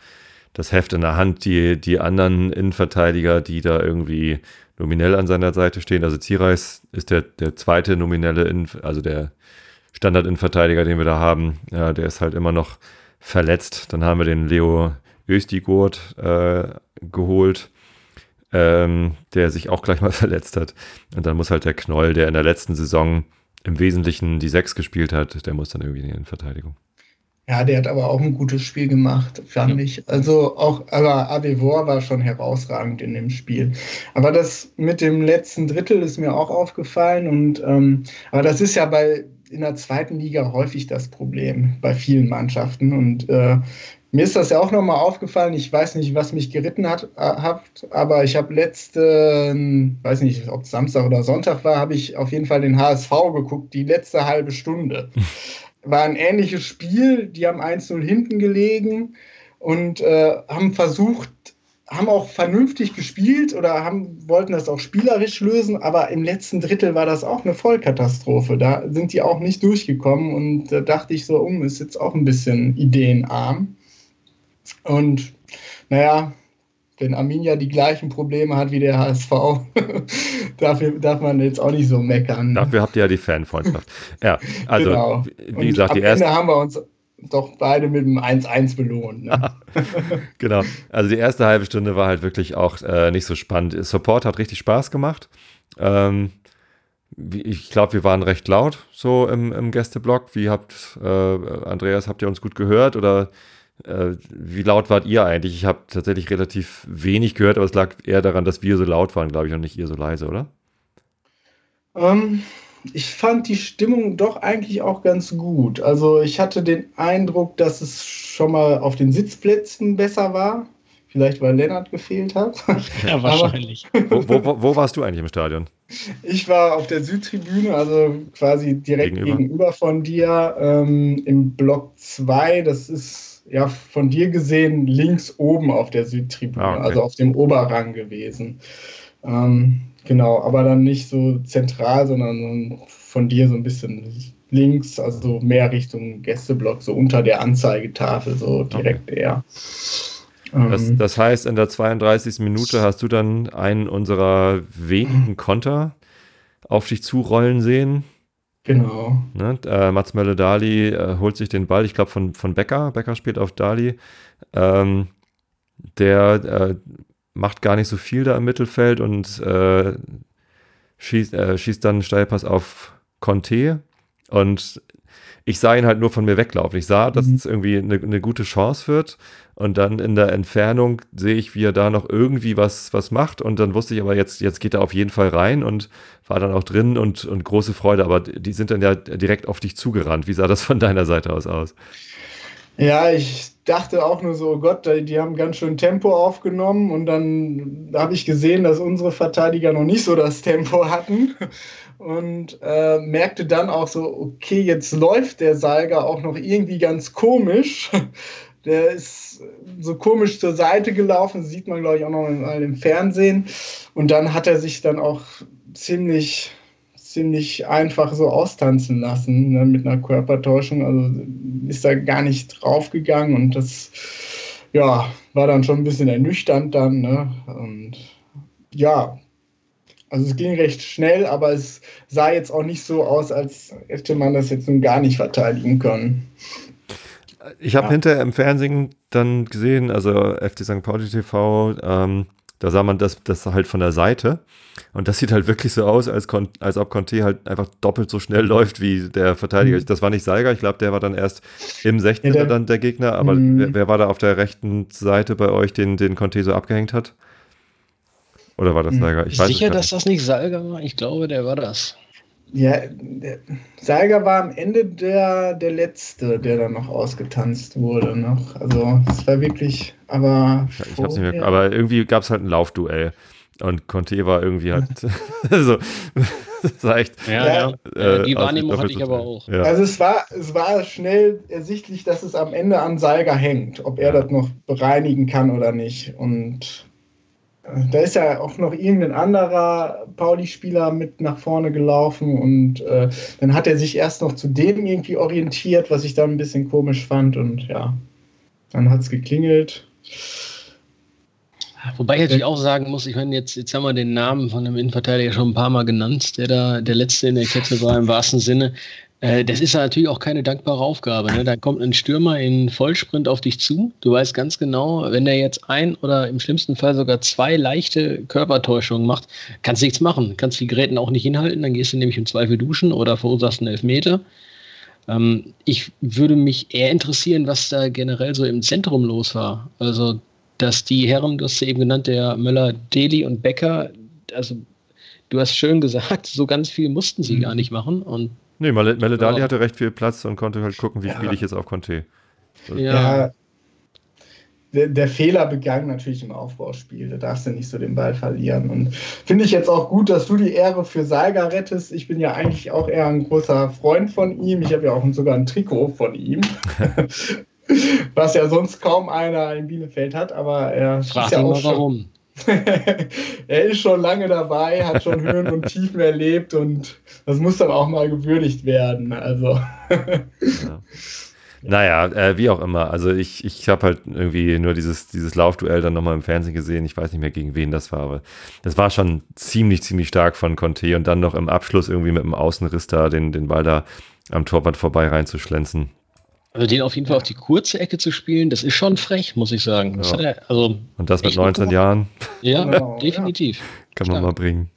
[SPEAKER 1] das Heft in der Hand. Die, die anderen Innenverteidiger, die da irgendwie nominell an seiner Seite stehen. Also Zierreis ist der, der zweite nominelle, Innen, also der Standard-Innenverteidiger, den wir da haben. Ja, der ist halt immer noch verletzt. Dann haben wir den Leo Östigurt äh, geholt, ähm, der sich auch gleich mal verletzt hat. Und dann muss halt der Knoll, der in der letzten Saison im Wesentlichen die Sechs gespielt hat, der muss dann irgendwie in die Innenverteidigung.
[SPEAKER 3] Ja, der hat aber auch ein gutes Spiel gemacht, fand ja. ich. Also auch, aber Avevor war schon herausragend in dem Spiel. Aber das mit dem letzten Drittel ist mir auch aufgefallen. Und ähm, aber das ist ja bei in der zweiten Liga häufig das Problem bei vielen Mannschaften. Und äh, mir ist das ja auch nochmal aufgefallen. Ich weiß nicht, was mich geritten hat, äh, hat aber ich habe letzten, weiß nicht, ob es Samstag oder Sonntag war, habe ich auf jeden Fall den HSV geguckt, die letzte halbe Stunde. war ein ähnliches Spiel. Die haben 1-0 hinten gelegen und äh, haben versucht, haben auch vernünftig gespielt oder haben, wollten das auch spielerisch lösen, aber im letzten Drittel war das auch eine Vollkatastrophe. Da sind die auch nicht durchgekommen und da dachte ich so, um, ist jetzt auch ein bisschen ideenarm. Und naja, wenn Arminia die gleichen Probleme hat wie der HSV, dafür darf man jetzt auch nicht so meckern.
[SPEAKER 1] Dafür habt ihr ja die Fanfreundschaft. Ja, also genau. wie Und gesagt,
[SPEAKER 3] die erste. haben wir uns doch beide mit dem 1-1 belohnt. Ne?
[SPEAKER 1] genau. Also die erste halbe Stunde war halt wirklich auch äh, nicht so spannend. Support hat richtig Spaß gemacht. Ähm, ich glaube, wir waren recht laut so im, im Gästeblock. Wie habt, äh, Andreas, habt ihr uns gut gehört oder äh, wie laut wart ihr eigentlich? Ich habe tatsächlich relativ wenig gehört, aber es lag eher daran, dass wir so laut waren, glaube ich, und nicht ihr so leise, oder?
[SPEAKER 3] Ähm, ich fand die Stimmung doch eigentlich auch ganz gut. Also ich hatte den Eindruck, dass es schon mal auf den Sitzplätzen besser war. Vielleicht, weil Lennart gefehlt hat.
[SPEAKER 2] Ja, wahrscheinlich.
[SPEAKER 1] wo, wo, wo, warst du eigentlich im Stadion?
[SPEAKER 3] Ich war auf der Südtribüne, also quasi direkt gegenüber, gegenüber von dir ähm, im Block 2. Das ist ja von dir gesehen links oben auf der Südtribüne, ah, okay. also auf dem Oberrang gewesen. Ähm, genau, aber dann nicht so zentral, sondern von dir so ein bisschen links, also mehr Richtung Gästeblock, so unter der Anzeigetafel, so direkt okay. eher.
[SPEAKER 1] Das, ähm, das, heißt, in der 32. Minute hast du dann einen unserer wenigen Konter auf dich zurollen sehen.
[SPEAKER 3] Genau.
[SPEAKER 1] Ne? Äh, Mats Mölle-Dali äh, holt sich den Ball, ich glaube, von, von Becker. Becker spielt auf Dali. Ähm, der äh, macht gar nicht so viel da im Mittelfeld und äh, schießt, äh, schießt dann Steilpass auf Conte. Und ich sah ihn halt nur von mir weglaufen. Ich sah, dass mhm. es irgendwie eine, eine, gute Chance wird. Und dann in der Entfernung sehe ich, wie er da noch irgendwie was, was macht. Und dann wusste ich aber, jetzt, jetzt geht er auf jeden Fall rein und war dann auch drin und, und große Freude. Aber die sind dann ja direkt auf dich zugerannt. Wie sah das von deiner Seite aus aus?
[SPEAKER 3] Ja, ich dachte auch nur so, oh Gott, die haben ganz schön Tempo aufgenommen und dann habe ich gesehen, dass unsere Verteidiger noch nicht so das Tempo hatten und äh, merkte dann auch so, okay, jetzt läuft der Salga auch noch irgendwie ganz komisch. Der ist so komisch zur Seite gelaufen, sieht man, glaube ich, auch noch im, im Fernsehen. Und dann hat er sich dann auch ziemlich ziemlich einfach so austanzen lassen ne, mit einer Körpertäuschung. Also ist da gar nicht draufgegangen und das ja, war dann schon ein bisschen ernüchternd dann. Ne? Und ja, also es ging recht schnell, aber es sah jetzt auch nicht so aus, als hätte man das jetzt nun gar nicht verteidigen können.
[SPEAKER 1] Ich habe ja. hinterher im Fernsehen dann gesehen, also FD St. Pauli TV, ähm, da sah man das, das halt von der Seite. Und das sieht halt wirklich so aus, als, als ob Conte halt einfach doppelt so schnell läuft wie der Verteidiger. Mhm. Das war nicht Seiger, ich glaube, der war dann erst im 16er ja, dann der Gegner. Aber mhm. wer, wer, war da auf der rechten Seite bei euch, den, den Conte so abgehängt hat? Oder war das mhm. Seiger?
[SPEAKER 2] Ich weiß Sicher, dass das nicht Seiger war? Ich glaube, der war das.
[SPEAKER 3] Ja, Seiger war am Ende der, der Letzte, der dann noch ausgetanzt wurde. Noch. Also es war wirklich, aber.
[SPEAKER 1] Ich, hab's nicht mehr, aber irgendwie gab es halt ein Laufduell. Und Conte war irgendwie halt so.
[SPEAKER 2] das echt. Ja, ja. Äh, die Wahrnehmung hatte ich aber auch.
[SPEAKER 3] Ja. Also es war, es war schnell ersichtlich, dass es am Ende an Seiger hängt, ob er das noch bereinigen kann oder nicht. Und da ist ja auch noch irgendein anderer Pauli-Spieler mit nach vorne gelaufen und äh, dann hat er sich erst noch zu dem irgendwie orientiert, was ich dann ein bisschen komisch fand und ja, dann hat es geklingelt.
[SPEAKER 2] Wobei ich natürlich auch sagen muss, ich meine, jetzt, jetzt haben wir den Namen von dem Innenverteidiger schon ein paar Mal genannt, der da der letzte in der Kette war im wahrsten Sinne. Äh, das ist natürlich auch keine dankbare Aufgabe. Ne? Da kommt ein Stürmer in Vollsprint auf dich zu. Du weißt ganz genau, wenn der jetzt ein oder im schlimmsten Fall sogar zwei leichte Körpertäuschungen macht, kannst du nichts machen. Kannst die Geräten auch nicht hinhalten, dann gehst du nämlich im Zweifel duschen oder verursachst einen Elfmeter. Ähm, ich würde mich eher interessieren, was da generell so im Zentrum los war. Also, dass die Herren, du hast ja eben genannt, der Möller, Deli und Becker, also du hast schön gesagt, so ganz viel mussten sie mhm. gar nicht machen und
[SPEAKER 1] Nee, Meledali ja. hatte recht viel Platz und konnte halt gucken, wie ja. spiele ich jetzt auf Conte.
[SPEAKER 3] Ja. ja. Der, der, Fehler begann natürlich im Aufbauspiel. Da darfst du nicht so den Ball verlieren. Und finde ich jetzt auch gut, dass du die Ehre für Seiger rettest. Ich bin ja eigentlich auch eher ein großer Freund von ihm. Ich habe ja auch sogar ein Trikot von ihm. Was ja sonst kaum einer in Bielefeld hat, aber er
[SPEAKER 2] Frag ja auch mal warum.
[SPEAKER 3] er ist schon lange dabei, hat schon Höhen und Tiefen erlebt und das muss dann auch mal gewürdigt werden. Also.
[SPEAKER 1] ja. Naja, äh, wie auch immer. Also ich, ich habe halt irgendwie nur dieses, dieses Laufduell dann nochmal im Fernsehen gesehen. Ich weiß nicht mehr, gegen wen das war, aber das war schon ziemlich, ziemlich stark von Conte und dann noch im Abschluss irgendwie mit dem Außenriss da den, den Ball da am Torwart vorbei reinzuschlänzen.
[SPEAKER 2] Also den auf jeden Fall auf die kurze Ecke zu spielen, das ist schon frech, muss ich sagen.
[SPEAKER 1] Das ja. er, also Und das mit 19 Jahren?
[SPEAKER 2] Ja, genau, definitiv. Ja.
[SPEAKER 1] Kann man mal bringen.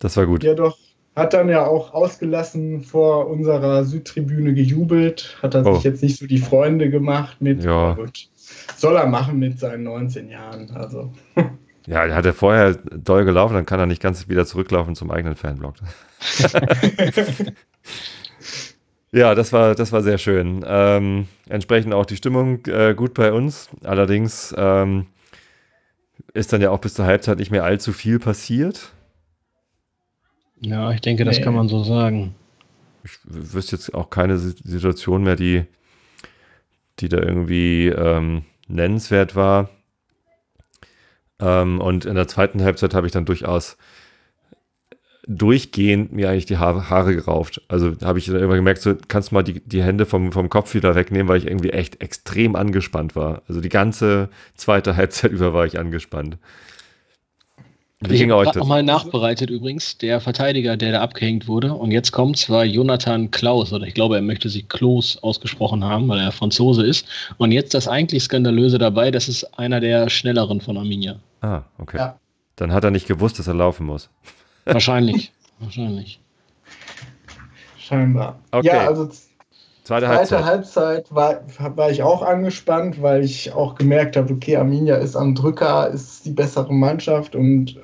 [SPEAKER 1] Das war gut.
[SPEAKER 3] Ja, doch. Hat dann ja auch ausgelassen vor unserer Südtribüne gejubelt. Hat er oh. sich jetzt nicht so die Freunde gemacht mit.
[SPEAKER 1] Ja. Gut.
[SPEAKER 3] Soll er machen mit seinen 19 Jahren. Also.
[SPEAKER 1] Ja, hat er vorher doll gelaufen, dann kann er nicht ganz wieder zurücklaufen zum eigenen Fanblock. Ja, das war, das war sehr schön. Ähm, entsprechend auch die Stimmung äh, gut bei uns. Allerdings ähm, ist dann ja auch bis zur Halbzeit nicht mehr allzu viel passiert.
[SPEAKER 2] Ja, ich denke, das nee. kann man so sagen.
[SPEAKER 1] Ich wüsste jetzt auch keine Situation mehr, die, die da irgendwie ähm, nennenswert war. Ähm, und in der zweiten Halbzeit habe ich dann durchaus durchgehend mir eigentlich die Haare, Haare gerauft. Also habe ich dann immer gemerkt, so kannst du mal die, die Hände vom, vom Kopf wieder wegnehmen, weil ich irgendwie echt extrem angespannt war. Also die ganze zweite Halbzeit über war ich angespannt.
[SPEAKER 2] Wie ich habe nochmal nachbereitet übrigens, der Verteidiger, der da abgehängt wurde. Und jetzt kommt zwar Jonathan Klaus, oder ich glaube, er möchte sich Klaus ausgesprochen haben, weil er Franzose ist. Und jetzt das eigentlich Skandalöse dabei, das ist einer der schnelleren von Arminia.
[SPEAKER 1] Ah, okay. Ja. Dann hat er nicht gewusst, dass er laufen muss.
[SPEAKER 2] Wahrscheinlich. Wahrscheinlich.
[SPEAKER 3] Scheinbar.
[SPEAKER 1] Okay.
[SPEAKER 3] Ja, also zweite, Halbzeit, Halbzeit war, war ich auch angespannt, weil ich auch gemerkt habe, okay, Arminia ist am Drücker, ist die bessere Mannschaft und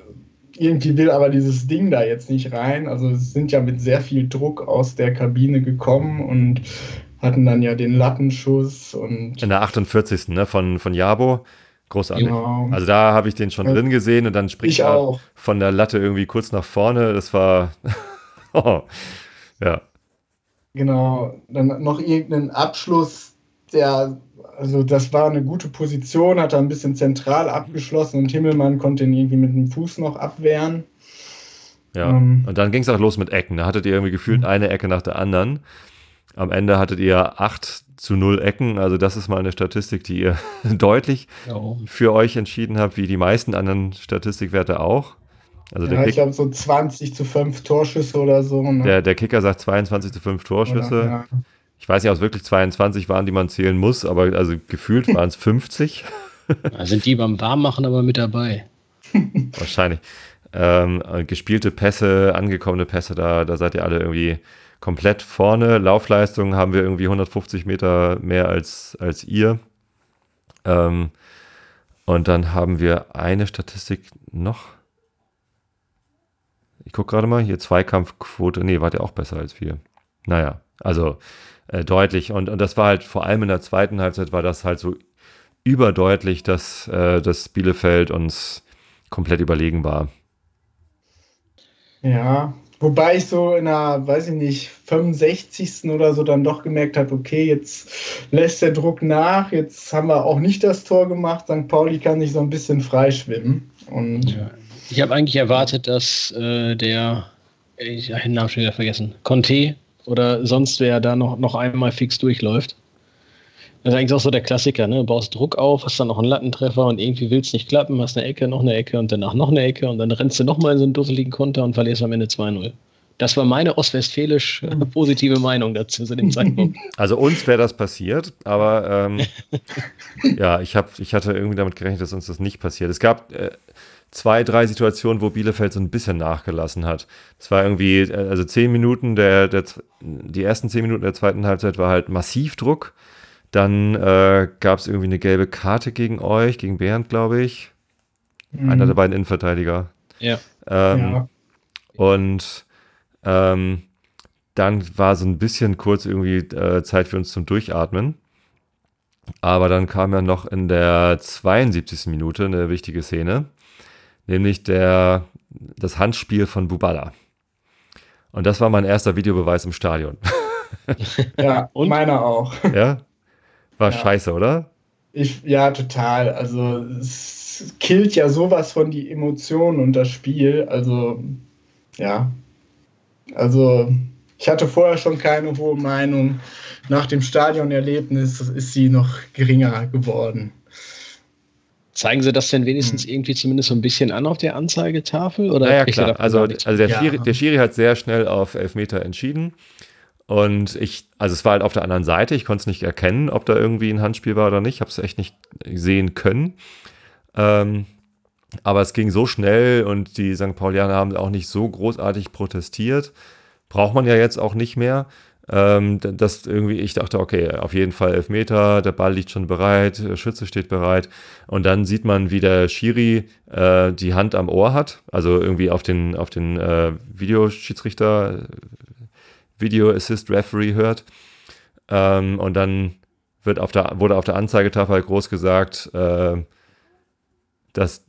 [SPEAKER 3] irgendwie will aber dieses Ding da jetzt nicht rein. Also sind ja mit sehr viel Druck aus der Kabine gekommen und hatten dann ja den Lattenschuss und.
[SPEAKER 1] In der 48. Ne, von, von Jabo. Großartig. Genau. Also da habe ich den schon drin gesehen und dann springt er auch. von der Latte irgendwie kurz nach vorne. Das war. oh, ja.
[SPEAKER 3] Genau. Dann noch irgendeinen Abschluss, der. Also das war eine gute Position, hat er ein bisschen zentral abgeschlossen und Himmelmann konnte ihn irgendwie mit dem Fuß noch abwehren.
[SPEAKER 1] Ja. Ähm, und dann ging es auch los mit Ecken. Da hattet ihr irgendwie gefühlt mhm. eine Ecke nach der anderen. Am Ende hattet ihr 8 zu 0 Ecken. Also das ist mal eine Statistik, die ihr deutlich oh. für euch entschieden habt, wie die meisten anderen Statistikwerte auch.
[SPEAKER 3] Also ja, ich glaube so 20 zu 5 Torschüsse oder so.
[SPEAKER 1] Ne? Der, der Kicker sagt 22 zu 5 Torschüsse. Oder, ja. Ich weiß nicht, ob es wirklich 22 waren, die man zählen muss, aber also gefühlt waren es 50.
[SPEAKER 2] Da sind die beim Warmmachen aber mit dabei.
[SPEAKER 1] Wahrscheinlich. Ähm, gespielte Pässe, angekommene Pässe, da, da seid ihr alle irgendwie komplett vorne. Laufleistung haben wir irgendwie 150 Meter mehr als, als ihr. Ähm, und dann haben wir eine Statistik noch. Ich gucke gerade mal, hier Zweikampfquote. Nee, wart ihr auch besser als wir. Naja, also äh, deutlich. Und, und das war halt vor allem in der zweiten Halbzeit war das halt so überdeutlich, dass äh, das Bielefeld uns komplett überlegen war.
[SPEAKER 3] Ja, wobei ich so in der, weiß ich nicht, 65. oder so dann doch gemerkt habe, okay, jetzt lässt der Druck nach, jetzt haben wir auch nicht das Tor gemacht, St. Pauli kann sich so ein bisschen freischwimmen. Und
[SPEAKER 2] ja. Ich habe eigentlich erwartet, dass äh, der, ich habe den Namen schon wieder vergessen, Conte oder sonst wer da noch, noch einmal fix durchläuft. Das ist eigentlich auch so der Klassiker, ne? Du baust Druck auf, hast dann noch einen Lattentreffer und irgendwie will es nicht klappen, hast eine Ecke, noch eine Ecke und danach noch eine Ecke und dann rennst du nochmal in so einen dusseligen Konter und verlierst am Ende 2-0. Das war meine ostwestfälisch positive Meinung dazu zu dem Zeitpunkt.
[SPEAKER 1] Also uns wäre das passiert, aber ähm, ja, ich, hab, ich hatte irgendwie damit gerechnet, dass uns das nicht passiert. Es gab äh, zwei, drei Situationen, wo Bielefeld so ein bisschen nachgelassen hat. Es war irgendwie, äh, also zehn Minuten der, der, die ersten zehn Minuten der zweiten Halbzeit war halt massiv Druck. Dann äh, gab es irgendwie eine gelbe Karte gegen euch, gegen Bernd, glaube ich. Mhm. Einer der beiden Innenverteidiger.
[SPEAKER 2] Ja.
[SPEAKER 1] Ähm, ja. Und ähm, dann war so ein bisschen kurz irgendwie äh, Zeit für uns zum Durchatmen. Aber dann kam ja noch in der 72. Minute eine wichtige Szene, nämlich der, das Handspiel von Bubala. Und das war mein erster Videobeweis im Stadion.
[SPEAKER 3] Ja, und meiner auch.
[SPEAKER 1] Ja, war ja. scheiße, oder?
[SPEAKER 3] Ich, ja, total. Also es killt ja sowas von die Emotionen und das Spiel. Also, ja. Also, ich hatte vorher schon keine hohe Meinung. Nach dem Stadionerlebnis ist sie noch geringer geworden.
[SPEAKER 2] Zeigen Sie das denn wenigstens hm. irgendwie zumindest so ein bisschen an auf der Anzeigetafel? Oder
[SPEAKER 1] ja, ja klar. Also, also der, ja. Schiri, der Schiri hat sehr schnell auf Elfmeter entschieden. Und ich, also es war halt auf der anderen Seite, ich konnte es nicht erkennen, ob da irgendwie ein Handspiel war oder nicht. Ich habe es echt nicht sehen können. Ähm, aber es ging so schnell und die St. Paulianer haben auch nicht so großartig protestiert. Braucht man ja jetzt auch nicht mehr. Ähm, dass irgendwie ich dachte, okay, auf jeden Fall Elfmeter, der Ball liegt schon bereit, der Schütze steht bereit. Und dann sieht man, wie der Schiri äh, die Hand am Ohr hat, also irgendwie auf den, auf den äh, Videoschiedsrichter Video Assist Referee hört. Ähm, und dann wird auf der, wurde auf der Anzeigetafel halt groß gesagt, äh, dass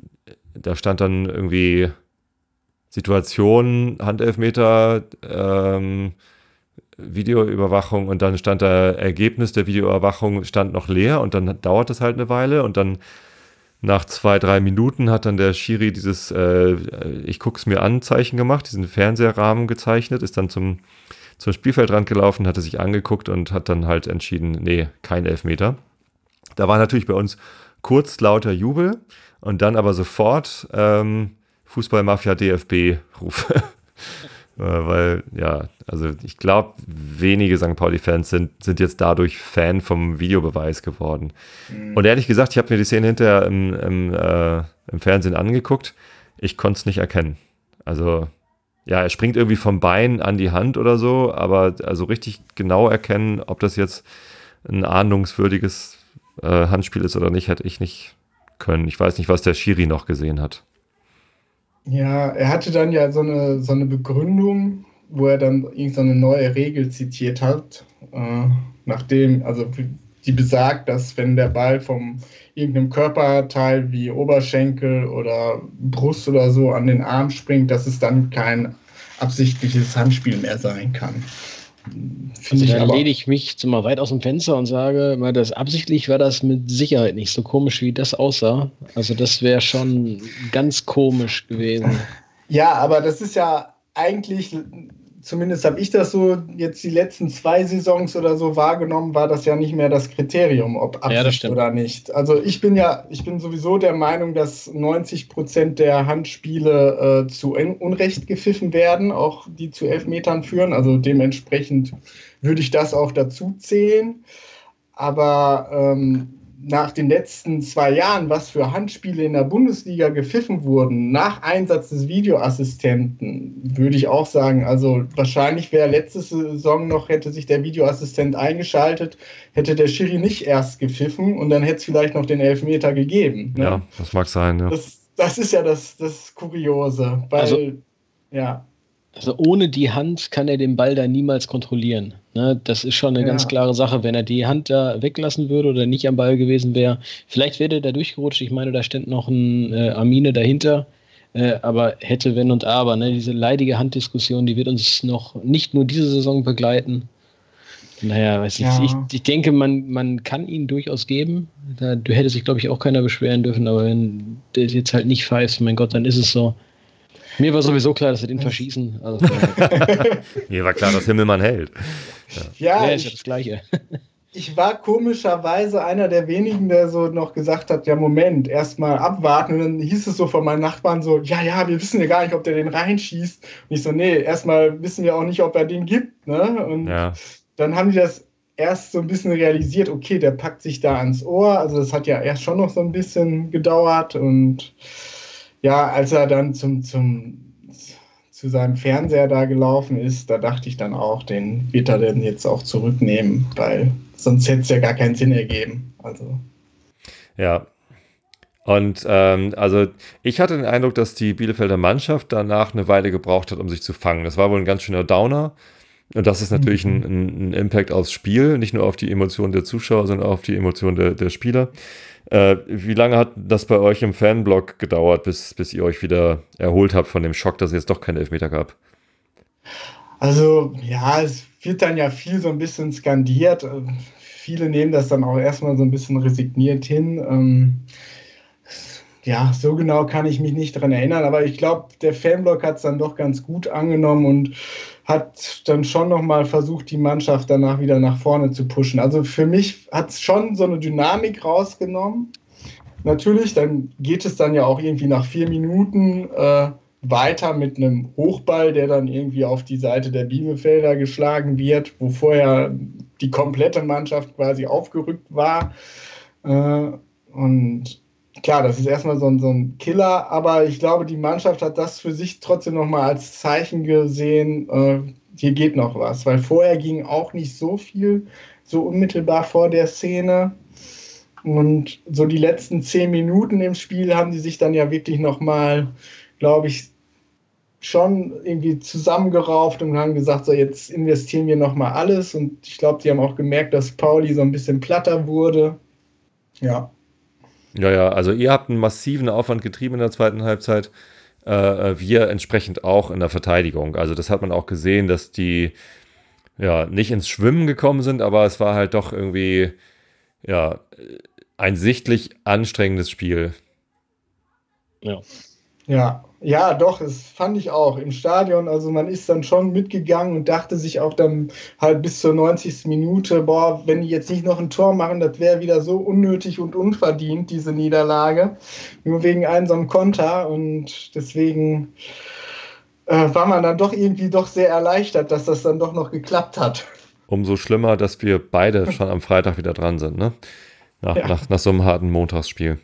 [SPEAKER 1] da stand dann irgendwie Situation, Handelfmeter, ähm, Videoüberwachung und dann stand da Ergebnis der Videoüberwachung stand noch leer und dann dauert es halt eine Weile und dann nach zwei, drei Minuten hat dann der Schiri dieses äh, Ich guck's mir an Zeichen gemacht, diesen Fernseherrahmen gezeichnet, ist dann zum zum Spielfeldrand gelaufen, hatte sich angeguckt und hat dann halt entschieden, nee, kein Elfmeter. Da war natürlich bei uns kurz lauter Jubel und dann aber sofort ähm, Fußballmafia DFB-Rufe. Äh, weil, ja, also ich glaube, wenige St. Pauli-Fans sind, sind jetzt dadurch Fan vom Videobeweis geworden. Mhm. Und ehrlich gesagt, ich habe mir die Szene hinterher im, im, äh, im Fernsehen angeguckt. Ich konnte es nicht erkennen. Also ja, er springt irgendwie vom Bein an die Hand oder so, aber also richtig genau erkennen, ob das jetzt ein ahndungswürdiges äh, Handspiel ist oder nicht, hätte ich nicht können. Ich weiß nicht, was der Schiri noch gesehen hat.
[SPEAKER 3] Ja, er hatte dann ja so eine, so eine Begründung, wo er dann irgendeine neue Regel zitiert hat, äh, nachdem, also die besagt, dass wenn der Ball vom irgendeinem Körperteil wie Oberschenkel oder Brust oder so an den Arm springt, dass es dann kein absichtliches Handspiel mehr sein kann.
[SPEAKER 2] Also da lehne ich mich mal weit aus dem Fenster und sage, mal das absichtlich war das mit Sicherheit nicht so komisch, wie das aussah. Also das wäre schon ganz komisch gewesen.
[SPEAKER 3] Ja, aber das ist ja eigentlich zumindest habe ich das so jetzt die letzten zwei Saisons oder so wahrgenommen, war das ja nicht mehr das Kriterium, ob Absicht ja, oder nicht. Also ich bin ja, ich bin sowieso der Meinung, dass 90 Prozent der Handspiele äh, zu Unrecht gepfiffen werden, auch die zu Elfmetern führen. Also dementsprechend würde ich das auch dazu zählen. Aber ähm, nach den letzten zwei Jahren, was für Handspiele in der Bundesliga gepfiffen wurden, nach Einsatz des Videoassistenten, würde ich auch sagen, also wahrscheinlich wäre letzte Saison noch, hätte sich der Videoassistent eingeschaltet, hätte der Schiri nicht erst gepfiffen und dann hätte es vielleicht noch den Elfmeter gegeben.
[SPEAKER 1] Ne? Ja, das mag sein, ja.
[SPEAKER 3] Das, das ist ja das, das Kuriose, weil, also, ja.
[SPEAKER 2] Also ohne die Hand kann er den Ball da niemals kontrollieren. Ne? Das ist schon eine ja. ganz klare Sache. Wenn er die Hand da weglassen würde oder nicht am Ball gewesen wäre, vielleicht wäre er da durchgerutscht. Ich meine, da stand noch ein äh, Amine dahinter. Äh, aber hätte, wenn und aber. Ne? Diese leidige Handdiskussion, die wird uns noch nicht nur diese Saison begleiten. Naja, weiß ja. ich, ich, denke, man, man kann ihn durchaus geben. Da hätte sich, glaube ich, auch keiner beschweren dürfen, aber wenn der jetzt halt nicht pfeift, mein Gott, dann ist es so. Mir war sowieso klar, dass sie den verschießen. Also,
[SPEAKER 1] Mir war klar, dass Himmelmann hält.
[SPEAKER 3] Ja, ja, ja ja das Gleiche. ich war komischerweise einer der wenigen, der so noch gesagt hat: Ja, Moment, erstmal abwarten. Und dann hieß es so von meinen Nachbarn so: Ja, ja, wir wissen ja gar nicht, ob der den reinschießt. Und ich so: Nee, erstmal wissen wir auch nicht, ob er den gibt. Ne? Und ja. dann haben die das erst so ein bisschen realisiert: Okay, der packt sich da ans Ohr. Also, das hat ja erst schon noch so ein bisschen gedauert und ja, als er dann zum, zum, zu seinem Fernseher da gelaufen ist, da dachte ich dann auch, den wird er denn jetzt auch zurücknehmen, weil sonst hätte es ja gar keinen Sinn ergeben. Also.
[SPEAKER 1] Ja. Und ähm, also ich hatte den Eindruck, dass die Bielefelder Mannschaft danach eine Weile gebraucht hat, um sich zu fangen. Das war wohl ein ganz schöner Downer. Und das ist natürlich mhm. ein, ein, Impact aufs Spiel, nicht nur auf die Emotionen der Zuschauer, sondern auch auf die Emotionen der, der Spieler. Äh, wie lange hat das bei euch im Fanblog gedauert, bis, bis ihr euch wieder erholt habt von dem Schock, dass es jetzt doch keine Elfmeter gab?
[SPEAKER 3] Also, ja, es wird dann ja viel so ein bisschen skandiert. Viele nehmen das dann auch erstmal so ein bisschen resigniert hin. Ähm, ja, so genau kann ich mich nicht daran erinnern, aber ich glaube, der Fanblock hat es dann doch ganz gut angenommen und hat dann schon nochmal versucht, die Mannschaft danach wieder nach vorne zu pushen. Also für mich hat es schon so eine Dynamik rausgenommen. Natürlich, dann geht es dann ja auch irgendwie nach vier Minuten äh, weiter mit einem Hochball, der dann irgendwie auf die Seite der Bielefelder geschlagen wird, wo vorher die komplette Mannschaft quasi aufgerückt war. Äh, und klar, das ist erstmal so ein, so ein Killer, aber ich glaube, die Mannschaft hat das für sich trotzdem nochmal als Zeichen gesehen, äh, hier geht noch was, weil vorher ging auch nicht so viel, so unmittelbar vor der Szene. Und so die letzten zehn Minuten im Spiel haben die sich dann ja wirklich nochmal, glaube ich, schon irgendwie zusammengerauft und haben gesagt, so jetzt investieren wir nochmal alles. Und ich glaube, die haben auch gemerkt, dass Pauli so ein bisschen platter wurde. Ja.
[SPEAKER 1] Ja, ja, also ihr habt einen massiven Aufwand getrieben in der zweiten Halbzeit. Äh, wir entsprechend auch in der Verteidigung. Also das hat man auch gesehen, dass die ja nicht ins Schwimmen gekommen sind, aber es war halt doch irgendwie ja ein sichtlich anstrengendes Spiel.
[SPEAKER 3] Ja. Ja, ja, doch, das fand ich auch im Stadion. Also man ist dann schon mitgegangen und dachte sich auch dann halt bis zur 90. Minute, boah, wenn die jetzt nicht noch ein Tor machen, das wäre wieder so unnötig und unverdient, diese Niederlage. Nur wegen einem so einem Konter. Und deswegen äh, war man dann doch irgendwie doch sehr erleichtert, dass das dann doch noch geklappt hat.
[SPEAKER 1] Umso schlimmer, dass wir beide schon am Freitag wieder dran sind, ne? Nach, ja. nach, nach so einem harten Montagsspiel.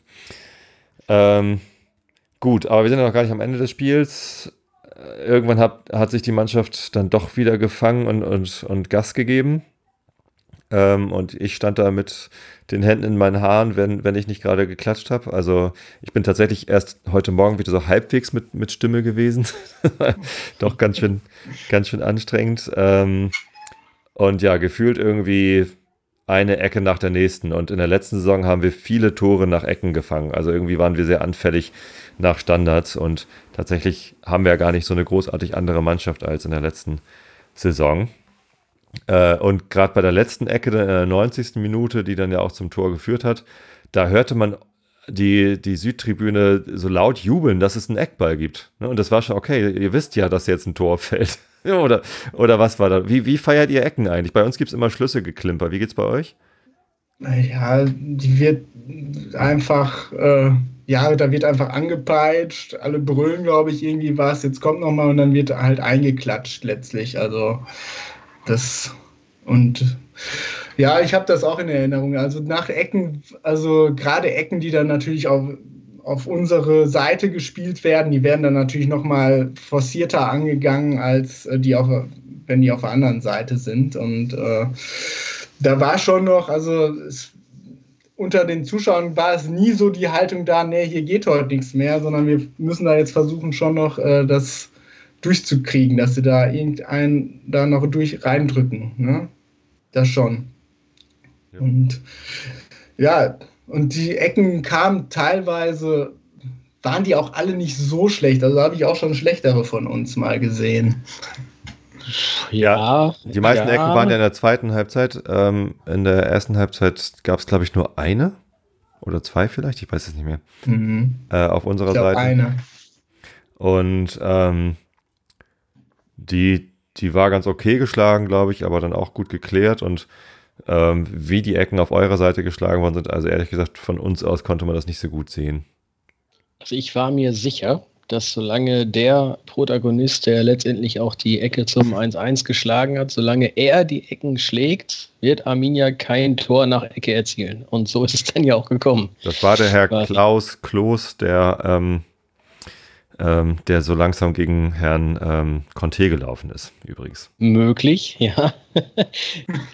[SPEAKER 1] Ähm, Gut, aber wir sind ja noch gar nicht am Ende des Spiels. Irgendwann hat, hat sich die Mannschaft dann doch wieder gefangen und, und, und Gas gegeben. Ähm, und ich stand da mit den Händen in meinen Haaren, wenn, wenn ich nicht gerade geklatscht habe. Also ich bin tatsächlich erst heute Morgen wieder so halbwegs mit, mit Stimme gewesen. Doch ganz schön, ganz schön anstrengend. Ähm, und ja, gefühlt irgendwie eine Ecke nach der nächsten. Und in der letzten Saison haben wir viele Tore nach Ecken gefangen. Also irgendwie waren wir sehr anfällig nach Standards. Und tatsächlich haben wir ja gar nicht so eine großartig andere Mannschaft als in der letzten Saison. Äh, und gerade bei der letzten Ecke in der 90. Minute, die dann ja auch zum Tor geführt hat, da hörte man die, die Südtribüne so laut jubeln, dass es einen Eckball gibt. Ne? Und das war schon okay. Ihr wisst ja, dass jetzt ein Tor fällt. Oder, oder was war da? Wie, wie feiert ihr Ecken eigentlich? Bei uns gibt es immer Schlüsselgeklimper. Wie geht's bei euch?
[SPEAKER 3] Ja, die wird einfach, äh, ja, da wird einfach angepeitscht. Alle brüllen, glaube ich, irgendwie was. Jetzt kommt nochmal und dann wird halt eingeklatscht letztlich. Also, das und ja, ich habe das auch in Erinnerung. Also nach Ecken, also gerade Ecken, die dann natürlich auf, auf unsere Seite gespielt werden, die werden dann natürlich nochmal forcierter angegangen, als äh, die auf, wenn die auf der anderen Seite sind. Und äh, da war schon noch, also es, unter den Zuschauern war es nie so die Haltung da, nee, hier geht heute nichts mehr, sondern wir müssen da jetzt versuchen, schon noch äh, das durchzukriegen, dass sie da irgendeinen da noch durch reindrücken. Ne? Das schon. Ja. Und ja, und die Ecken kamen teilweise, waren die auch alle nicht so schlecht. Also habe ich auch schon schlechtere von uns mal gesehen.
[SPEAKER 1] Ja, die meisten ja. Ecken waren ja in der zweiten Halbzeit. Ähm, in der ersten Halbzeit gab es, glaube ich, nur eine oder zwei vielleicht, ich weiß es nicht mehr. Mhm. Äh, auf unserer Seite.
[SPEAKER 3] Eine.
[SPEAKER 1] Und ähm, die, die war ganz okay geschlagen, glaube ich, aber dann auch gut geklärt und ähm, wie die Ecken auf eurer Seite geschlagen worden sind, also ehrlich gesagt, von uns aus konnte man das nicht so gut sehen.
[SPEAKER 2] Also ich war mir sicher, dass solange der Protagonist, der letztendlich auch die Ecke zum 1-1 geschlagen hat, solange er die Ecken schlägt, wird Arminia kein Tor nach Ecke erzielen. Und so ist es dann ja auch gekommen.
[SPEAKER 1] Das war der Herr Klaus Kloß, der ähm, ähm, der so langsam gegen Herrn ähm, Conte gelaufen ist, übrigens.
[SPEAKER 2] Möglich, ja.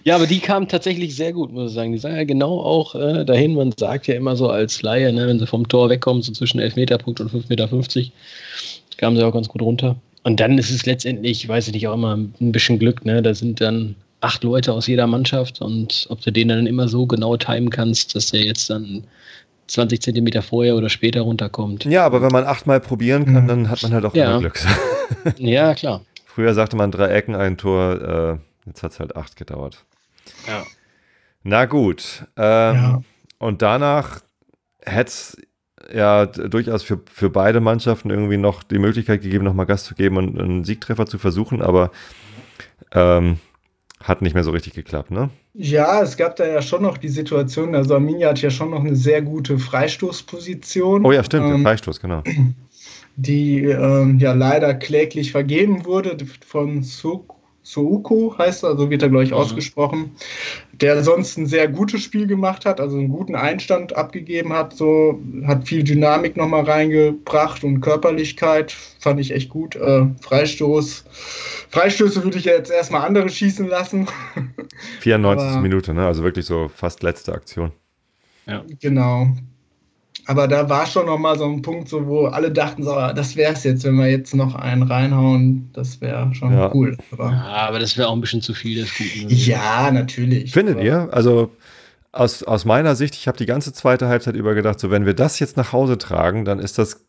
[SPEAKER 2] ja, aber die kamen tatsächlich sehr gut, muss ich sagen. Die sagen ja genau auch äh, dahin, man sagt ja immer so als Laie, ne, wenn sie vom Tor wegkommen, so zwischen 11 Meter Punkt und 5,50 Meter, kamen sie auch ganz gut runter. Und dann ist es letztendlich, weiß ich nicht, auch immer ein bisschen Glück, ne? Da sind dann acht Leute aus jeder Mannschaft und ob du den dann immer so genau timen kannst, dass der jetzt dann 20 Zentimeter vorher oder später runterkommt.
[SPEAKER 1] Ja, aber wenn man achtmal probieren kann, mhm. dann hat man halt auch ja. immer Glück.
[SPEAKER 2] ja, klar.
[SPEAKER 1] Früher sagte man drei Ecken, ein Tor, äh, jetzt hat es halt acht gedauert.
[SPEAKER 2] Ja.
[SPEAKER 1] Na gut. Ähm, ja. Und danach hätte es ja durchaus für, für beide Mannschaften irgendwie noch die Möglichkeit gegeben, nochmal Gas zu geben und einen Siegtreffer zu versuchen, aber ähm, hat nicht mehr so richtig geklappt, ne?
[SPEAKER 3] Ja, es gab da ja schon noch die Situation, also Arminia hat ja schon noch eine sehr gute Freistoßposition.
[SPEAKER 1] Oh ja, stimmt, ähm, Freistoß, genau.
[SPEAKER 3] Die ähm, ja leider kläglich vergeben wurde von Suk Suuku heißt er, so wird er, glaube ich, mhm. ausgesprochen, der sonst ein sehr gutes Spiel gemacht hat, also einen guten Einstand abgegeben hat, so hat viel Dynamik nochmal reingebracht und Körperlichkeit, fand ich echt gut. Äh, Freistoß, Freistöße würde ich jetzt erstmal andere schießen lassen.
[SPEAKER 1] 94. Aber, Minute, ne? Also wirklich so fast letzte Aktion.
[SPEAKER 3] Ja. Genau. Aber da war schon noch mal so ein Punkt, so, wo alle dachten, so, ah, das wäre es jetzt, wenn wir jetzt noch einen reinhauen. Das wäre schon ja. cool.
[SPEAKER 2] Aber, ja, aber das wäre auch ein bisschen zu viel des
[SPEAKER 3] Guten. Ja, natürlich.
[SPEAKER 1] Findet ihr? Also aus, aus meiner Sicht, ich habe die ganze zweite Halbzeit über gedacht, so wenn wir das jetzt nach Hause tragen, dann ist das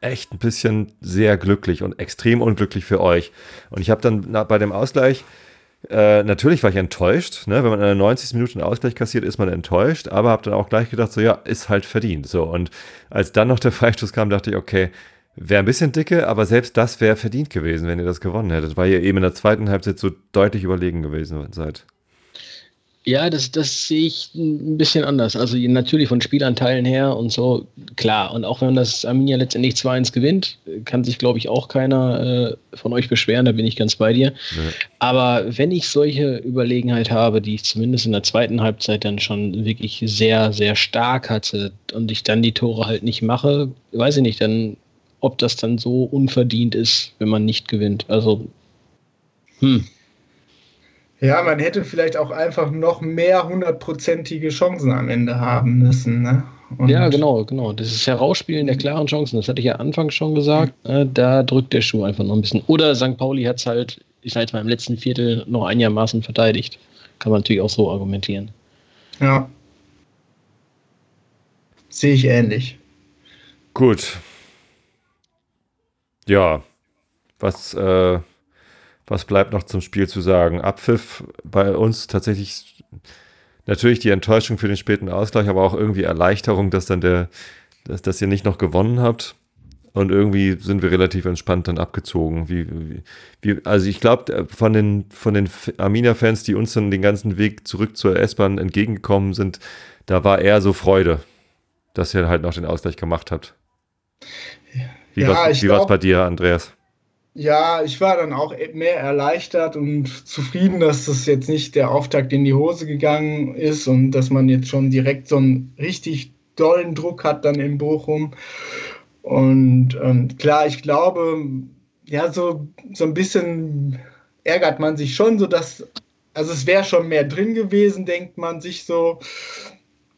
[SPEAKER 1] echt ein bisschen sehr glücklich und extrem unglücklich für euch. Und ich habe dann bei dem Ausgleich äh, natürlich war ich enttäuscht, ne? wenn man in der 90. Minute einen Ausgleich kassiert, ist man enttäuscht, aber habe dann auch gleich gedacht, so ja, ist halt verdient. So und als dann noch der Freistoß kam, dachte ich, okay, wäre ein bisschen dicke, aber selbst das wäre verdient gewesen, wenn ihr das gewonnen hättet, weil ihr eben in der zweiten Halbzeit so deutlich überlegen gewesen seid.
[SPEAKER 2] Ja, das, das sehe ich ein bisschen anders. Also natürlich von Spielanteilen her und so, klar. Und auch wenn das Arminia letztendlich 2-1 gewinnt, kann sich, glaube ich, auch keiner äh, von euch beschweren, da bin ich ganz bei dir. Nee. Aber wenn ich solche Überlegenheit habe, die ich zumindest in der zweiten Halbzeit dann schon wirklich sehr, sehr stark hatte und ich dann die Tore halt nicht mache, weiß ich nicht, dann, ob das dann so unverdient ist, wenn man nicht gewinnt. Also, hm.
[SPEAKER 3] Ja, man hätte vielleicht auch einfach noch mehr hundertprozentige Chancen am Ende haben müssen. Ne?
[SPEAKER 2] ja, genau, genau. Das ist Herausspielen der klaren Chancen. Das hatte ich ja anfangs schon gesagt. Mhm. Da drückt der Schuh einfach noch ein bisschen. Oder St. Pauli hat es halt, ich sage jetzt mal, im letzten Viertel noch einigermaßen verteidigt. Kann man natürlich auch so argumentieren.
[SPEAKER 3] Ja. Sehe ich ähnlich.
[SPEAKER 1] Gut. Ja. Was, äh, was bleibt noch zum Spiel zu sagen? Abpfiff bei uns tatsächlich natürlich die Enttäuschung für den späten Ausgleich, aber auch irgendwie Erleichterung, dass dann der, dass, dass ihr nicht noch gewonnen habt. Und irgendwie sind wir relativ entspannt dann abgezogen. Wie, wie, wie also ich glaube, von den, von den Arminia-Fans, die uns dann den ganzen Weg zurück zur S-Bahn entgegengekommen sind, da war eher so Freude, dass ihr halt noch den Ausgleich gemacht habt. Wie ja, war es bei dir, Andreas?
[SPEAKER 3] Ja, ich war dann auch mehr erleichtert und zufrieden, dass das jetzt nicht der Auftakt in die Hose gegangen ist und dass man jetzt schon direkt so einen richtig dollen Druck hat dann in Bochum. Und ähm, klar, ich glaube, ja, so, so ein bisschen ärgert man sich schon, so dass, also es wäre schon mehr drin gewesen, denkt man sich so.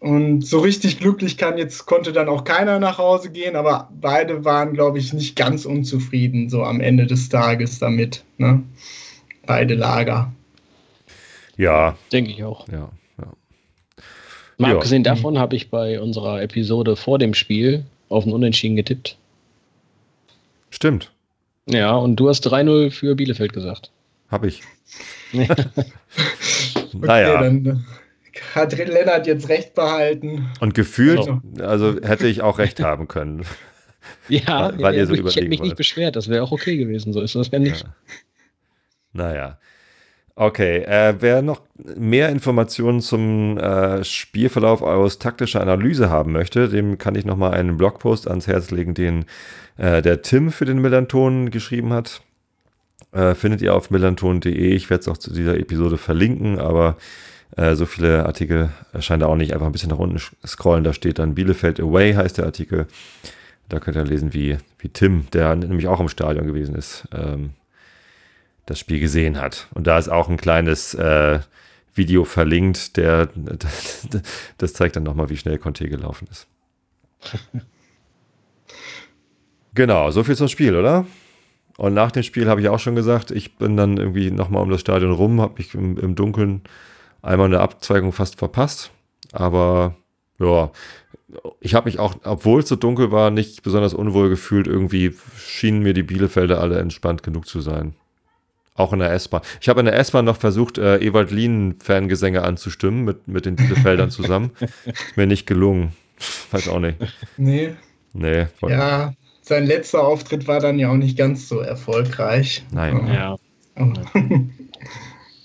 [SPEAKER 3] Und so richtig glücklich kann jetzt, konnte dann auch keiner nach Hause gehen, aber beide waren, glaube ich, nicht ganz unzufrieden, so am Ende des Tages damit. Ne? Beide Lager.
[SPEAKER 1] Ja.
[SPEAKER 2] Denke ich auch.
[SPEAKER 1] Ja, ja.
[SPEAKER 2] Mal abgesehen davon habe ich bei unserer Episode vor dem Spiel auf den Unentschieden getippt.
[SPEAKER 1] Stimmt.
[SPEAKER 2] Ja, und du hast 3-0 für Bielefeld gesagt.
[SPEAKER 1] Habe ich.
[SPEAKER 3] naja. Okay, dann, hat Lennart jetzt recht behalten.
[SPEAKER 1] Und gefühlt, also hätte ich auch recht haben können.
[SPEAKER 2] Ja, weil, weil ja, ihr so ich hätte mich wollt. nicht beschwert, das wäre auch okay gewesen, so ist das ja nicht. Ja.
[SPEAKER 1] Naja. Okay, äh, wer noch mehr Informationen zum äh, Spielverlauf aus taktischer Analyse haben möchte, dem kann ich nochmal einen Blogpost ans Herz legen, den äh, der Tim für den Millanton geschrieben hat. Äh, findet ihr auf millanton.de. Ich werde es auch zu dieser Episode verlinken, aber äh, so viele Artikel erscheinen da auch nicht. Einfach ein bisschen nach unten scrollen, da steht dann Bielefeld Away heißt der Artikel. Da könnt ihr lesen, wie, wie Tim, der nämlich auch im Stadion gewesen ist, ähm, das Spiel gesehen hat. Und da ist auch ein kleines äh, Video verlinkt, der das, das zeigt dann nochmal, wie schnell Conte gelaufen ist. genau, so viel zum Spiel, oder? Und nach dem Spiel habe ich auch schon gesagt, ich bin dann irgendwie nochmal um das Stadion rum, habe mich im, im Dunkeln einmal eine Abzweigung fast verpasst. Aber ja, ich habe mich auch, obwohl es so dunkel war, nicht besonders unwohl gefühlt. Irgendwie schienen mir die Bielefelder alle entspannt genug zu sein. Auch in der S-Bahn. Ich habe in der S-Bahn noch versucht, äh, Ewald Lien-Fangesänge anzustimmen mit, mit den Bielefeldern zusammen. Ist mir nicht gelungen. Weiß auch nicht.
[SPEAKER 3] Nee.
[SPEAKER 1] Nee.
[SPEAKER 3] Ja, sein letzter Auftritt war dann ja auch nicht ganz so erfolgreich.
[SPEAKER 1] Nein. Ja.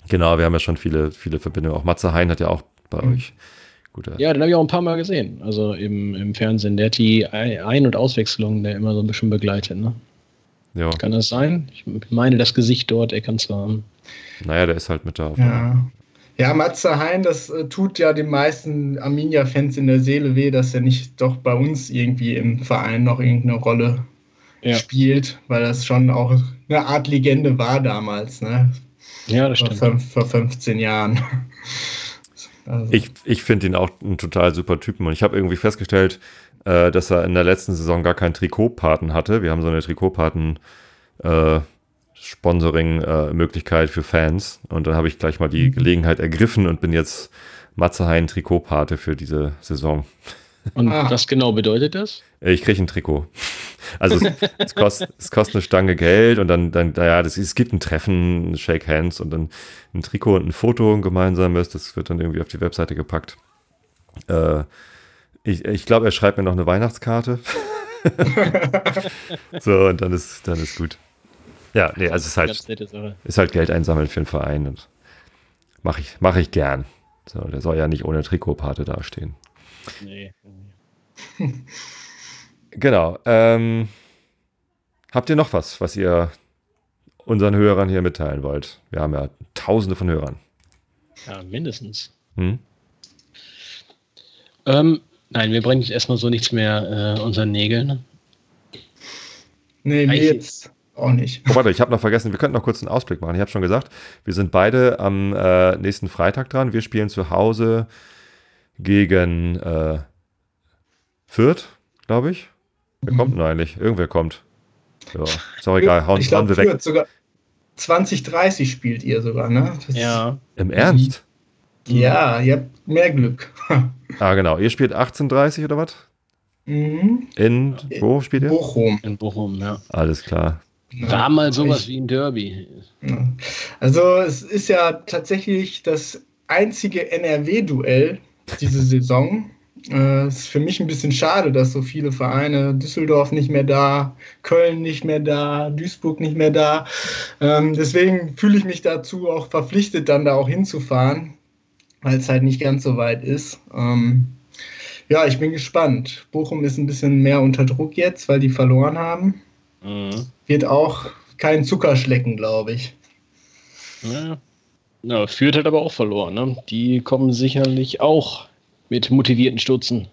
[SPEAKER 1] Genau, wir haben ja schon viele, viele Verbindungen. Auch Matze Hein hat ja auch bei mhm. euch
[SPEAKER 2] gute. Ja, den habe ich auch ein paar Mal gesehen. Also im, im Fernsehen. Der hat die Ein- und Auswechslung der immer so ein bisschen begleitet, ne? Ja. Kann das sein? Ich meine, das Gesicht dort erkannt zu haben.
[SPEAKER 1] Naja, der ist halt mit da.
[SPEAKER 3] Ja. Ja, Matze Hein, das äh, tut ja den meisten Arminia-Fans in der Seele weh, dass er nicht doch bei uns irgendwie im Verein noch irgendeine Rolle ja. spielt, weil das schon auch eine Art Legende war damals. Ne?
[SPEAKER 2] Ja, das stimmt.
[SPEAKER 3] Vor, vor 15 Jahren.
[SPEAKER 1] Also. Ich, ich finde ihn auch ein total super Typen und ich habe irgendwie festgestellt, äh, dass er in der letzten Saison gar keinen Trikotpaten hatte. Wir haben so eine Trikotpaten äh, Sponsoring-Möglichkeit äh, für Fans und dann habe ich gleich mal die mhm. Gelegenheit ergriffen und bin jetzt Matze Hein Trikotpate für diese Saison.
[SPEAKER 2] Und ah. was genau bedeutet das?
[SPEAKER 1] Ich kriege ein Trikot. Also es, es, kostet, es, kostet, eine Stange Geld und dann, dann naja, das, es gibt ein Treffen, ein Shake Hands und dann ein Trikot und ein Foto ein gemeinsames. Das wird dann irgendwie auf die Webseite gepackt. Äh, ich ich glaube, er schreibt mir noch eine Weihnachtskarte. so, und dann ist, dann ist gut. Ja, nee, also es ist halt, ist halt Geld einsammeln für den Verein und mache ich, mach ich gern. So, der soll ja nicht ohne Trikotpate dastehen. Nee. genau. Ähm, habt ihr noch was, was ihr unseren Hörern hier mitteilen wollt? Wir haben ja tausende von Hörern.
[SPEAKER 2] Ja, mindestens. Hm? Ähm, nein, wir bringen erstmal so nichts mehr äh, unseren Nägeln.
[SPEAKER 3] Nee, mir jetzt auch nicht.
[SPEAKER 1] Oh, warte, ich habe noch vergessen, wir könnten noch kurz einen Ausblick machen. Ich habe schon gesagt, wir sind beide am äh, nächsten Freitag dran. Wir spielen zu Hause gegen äh, Fürth, glaube ich. Wer mhm. kommt denn eigentlich? Irgendwer kommt. Ja, ist auch egal.
[SPEAKER 3] Hauen, ich glaub, wir weg. Sogar 2030 spielt ihr sogar, ne?
[SPEAKER 2] Das ja.
[SPEAKER 1] Im Ernst?
[SPEAKER 3] Ja, ihr habt mehr Glück.
[SPEAKER 1] ah, genau. Ihr spielt 1830 oder was?
[SPEAKER 3] Mhm.
[SPEAKER 1] In, wo spielt ihr?
[SPEAKER 2] Bochum. In Bochum, ja.
[SPEAKER 1] Alles klar.
[SPEAKER 2] War mal sowas ich, wie ein Derby.
[SPEAKER 3] Also es ist ja tatsächlich das einzige NRW-Duell diese Saison. Äh, ist für mich ein bisschen schade, dass so viele Vereine, Düsseldorf nicht mehr da, Köln nicht mehr da, Duisburg nicht mehr da. Ähm, deswegen fühle ich mich dazu auch verpflichtet, dann da auch hinzufahren, weil es halt nicht ganz so weit ist. Ähm, ja, ich bin gespannt. Bochum ist ein bisschen mehr unter Druck jetzt, weil die verloren haben. Mhm. Wird auch kein Zuckerschlecken, glaube ich.
[SPEAKER 2] Ja. ja, führt halt aber auch verloren. Ne? Die kommen sicherlich auch mit motivierten Stutzen.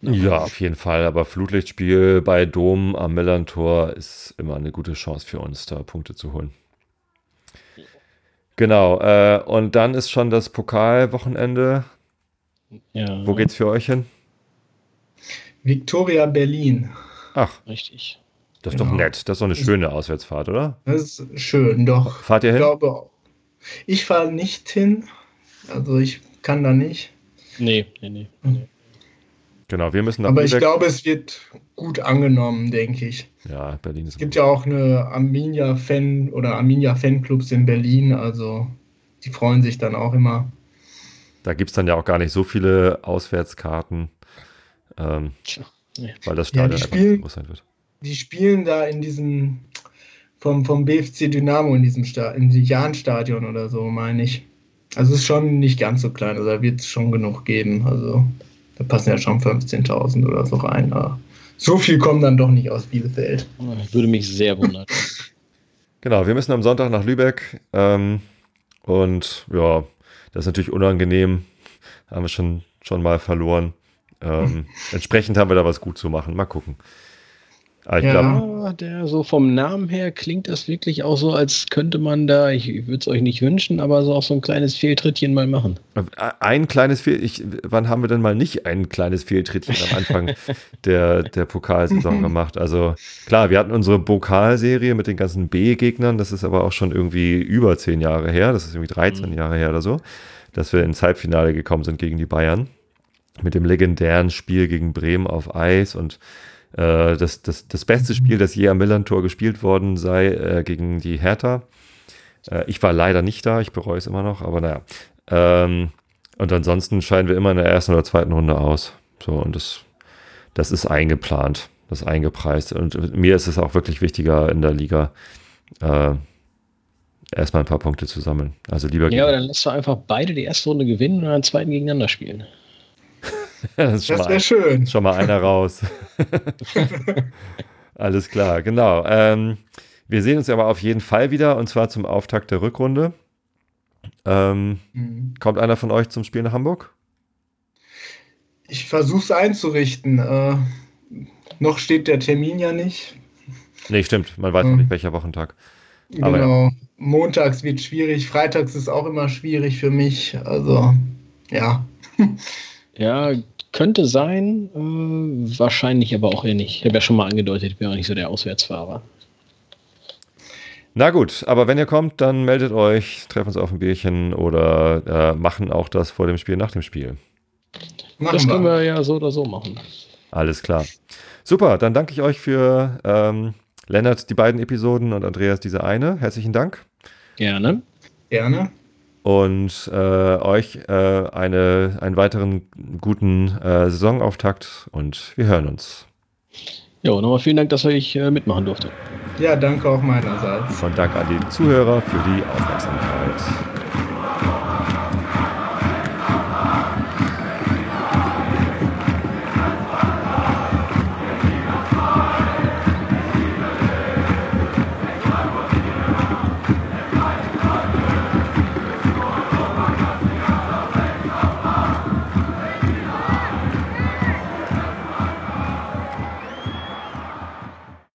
[SPEAKER 1] Ja, auf jeden Fall. Aber Flutlichtspiel bei Dom am Millantor ist immer eine gute Chance für uns, da Punkte zu holen. Genau. Äh, und dann ist schon das Pokalwochenende. Ja. Wo geht's für euch hin?
[SPEAKER 3] Victoria Berlin.
[SPEAKER 1] Ach.
[SPEAKER 2] Richtig.
[SPEAKER 1] Das ist genau. doch nett. Das ist doch eine schöne Auswärtsfahrt, oder?
[SPEAKER 3] Das ist schön, doch.
[SPEAKER 1] Fahrt ihr hin?
[SPEAKER 3] Ich glaube, ich fahre nicht hin. Also ich kann da nicht.
[SPEAKER 2] Nee, nee, nee. nee.
[SPEAKER 1] Genau, wir müssen
[SPEAKER 3] Aber ich glaube, es wird gut angenommen, denke ich.
[SPEAKER 1] Ja, Berlin ist.
[SPEAKER 3] Es gibt ja auch eine Arminia-Fan oder Arminia-Fanclubs in Berlin, also die freuen sich dann auch immer.
[SPEAKER 1] Da gibt es dann ja auch gar nicht so viele Auswärtskarten, ähm, nee. weil das Stadion ja,
[SPEAKER 3] spielen, groß sein wird. Die spielen da in diesem, vom, vom BFC Dynamo in diesem Stadion, in Jahn-Stadion oder so, meine ich. Also es ist schon nicht ganz so klein, also da wird es schon genug geben. Also da passen ja schon 15.000 oder so rein. Aber so viel kommen dann doch nicht aus Bielefeld.
[SPEAKER 2] Ich würde mich sehr wundern.
[SPEAKER 1] genau, wir müssen am Sonntag nach Lübeck. Ähm, und ja, das ist natürlich unangenehm. Haben wir schon, schon mal verloren. Ähm, entsprechend haben wir da was gut zu machen. Mal gucken.
[SPEAKER 2] Aber ich ja, glaub, der so vom Namen her klingt das wirklich auch so, als könnte man da, ich, ich würde es euch nicht wünschen, aber so auch so ein kleines Fehltrittchen mal machen.
[SPEAKER 1] Ein kleines Fehl, ich, wann haben wir denn mal nicht ein kleines Fehltrittchen am Anfang der, der Pokalsaison gemacht? Also klar, wir hatten unsere Pokalserie mit den ganzen B-Gegnern, das ist aber auch schon irgendwie über zehn Jahre her, das ist irgendwie 13 mhm. Jahre her oder so, dass wir ins Halbfinale gekommen sind gegen die Bayern. Mit dem legendären Spiel gegen Bremen auf Eis und äh, das, das, das beste Spiel, das je am Millantor gespielt worden sei, äh, gegen die Hertha. Äh, ich war leider nicht da, ich bereue es immer noch, aber naja. Ähm, und ansonsten scheiden wir immer in der ersten oder zweiten Runde aus. So, und das, das ist eingeplant, das ist eingepreist. Und mir ist es auch wirklich wichtiger in der Liga, äh, erstmal ein paar Punkte zu sammeln. Also lieber.
[SPEAKER 2] Ja, aber dann lässt du einfach beide die erste Runde gewinnen und dann zweiten gegeneinander spielen.
[SPEAKER 1] das, das wäre schön. Schon mal einer raus. Alles klar, genau. Ähm, wir sehen uns aber auf jeden Fall wieder und zwar zum Auftakt der Rückrunde. Ähm, mhm. Kommt einer von euch zum Spiel nach Hamburg?
[SPEAKER 3] Ich versuche es einzurichten. Äh, noch steht der Termin ja nicht.
[SPEAKER 1] Nee, stimmt. Man weiß noch nicht, welcher Wochentag.
[SPEAKER 3] Aber genau. Ja. Montags wird schwierig, freitags ist auch immer schwierig für mich. Also, ja.
[SPEAKER 2] Ja, könnte sein, äh, wahrscheinlich aber auch eher nicht. Ich habe ja schon mal angedeutet, ich bin auch nicht so der Auswärtsfahrer.
[SPEAKER 1] Na gut, aber wenn ihr kommt, dann meldet euch, treffen uns auf ein Bierchen oder äh, machen auch das vor dem Spiel, nach dem Spiel.
[SPEAKER 2] Machen das können wir. wir ja so oder so machen.
[SPEAKER 1] Alles klar. Super, dann danke ich euch für ähm, Lennart die beiden Episoden und Andreas diese eine. Herzlichen Dank.
[SPEAKER 2] Gerne.
[SPEAKER 3] Gerne
[SPEAKER 1] und äh, euch äh, eine, einen weiteren guten äh, Saisonauftakt und wir hören uns.
[SPEAKER 2] Ja, nochmal vielen Dank, dass ich äh, mitmachen durfte.
[SPEAKER 3] Ja, danke auch meinerseits.
[SPEAKER 1] Und danke an die Zuhörer für die Aufmerksamkeit.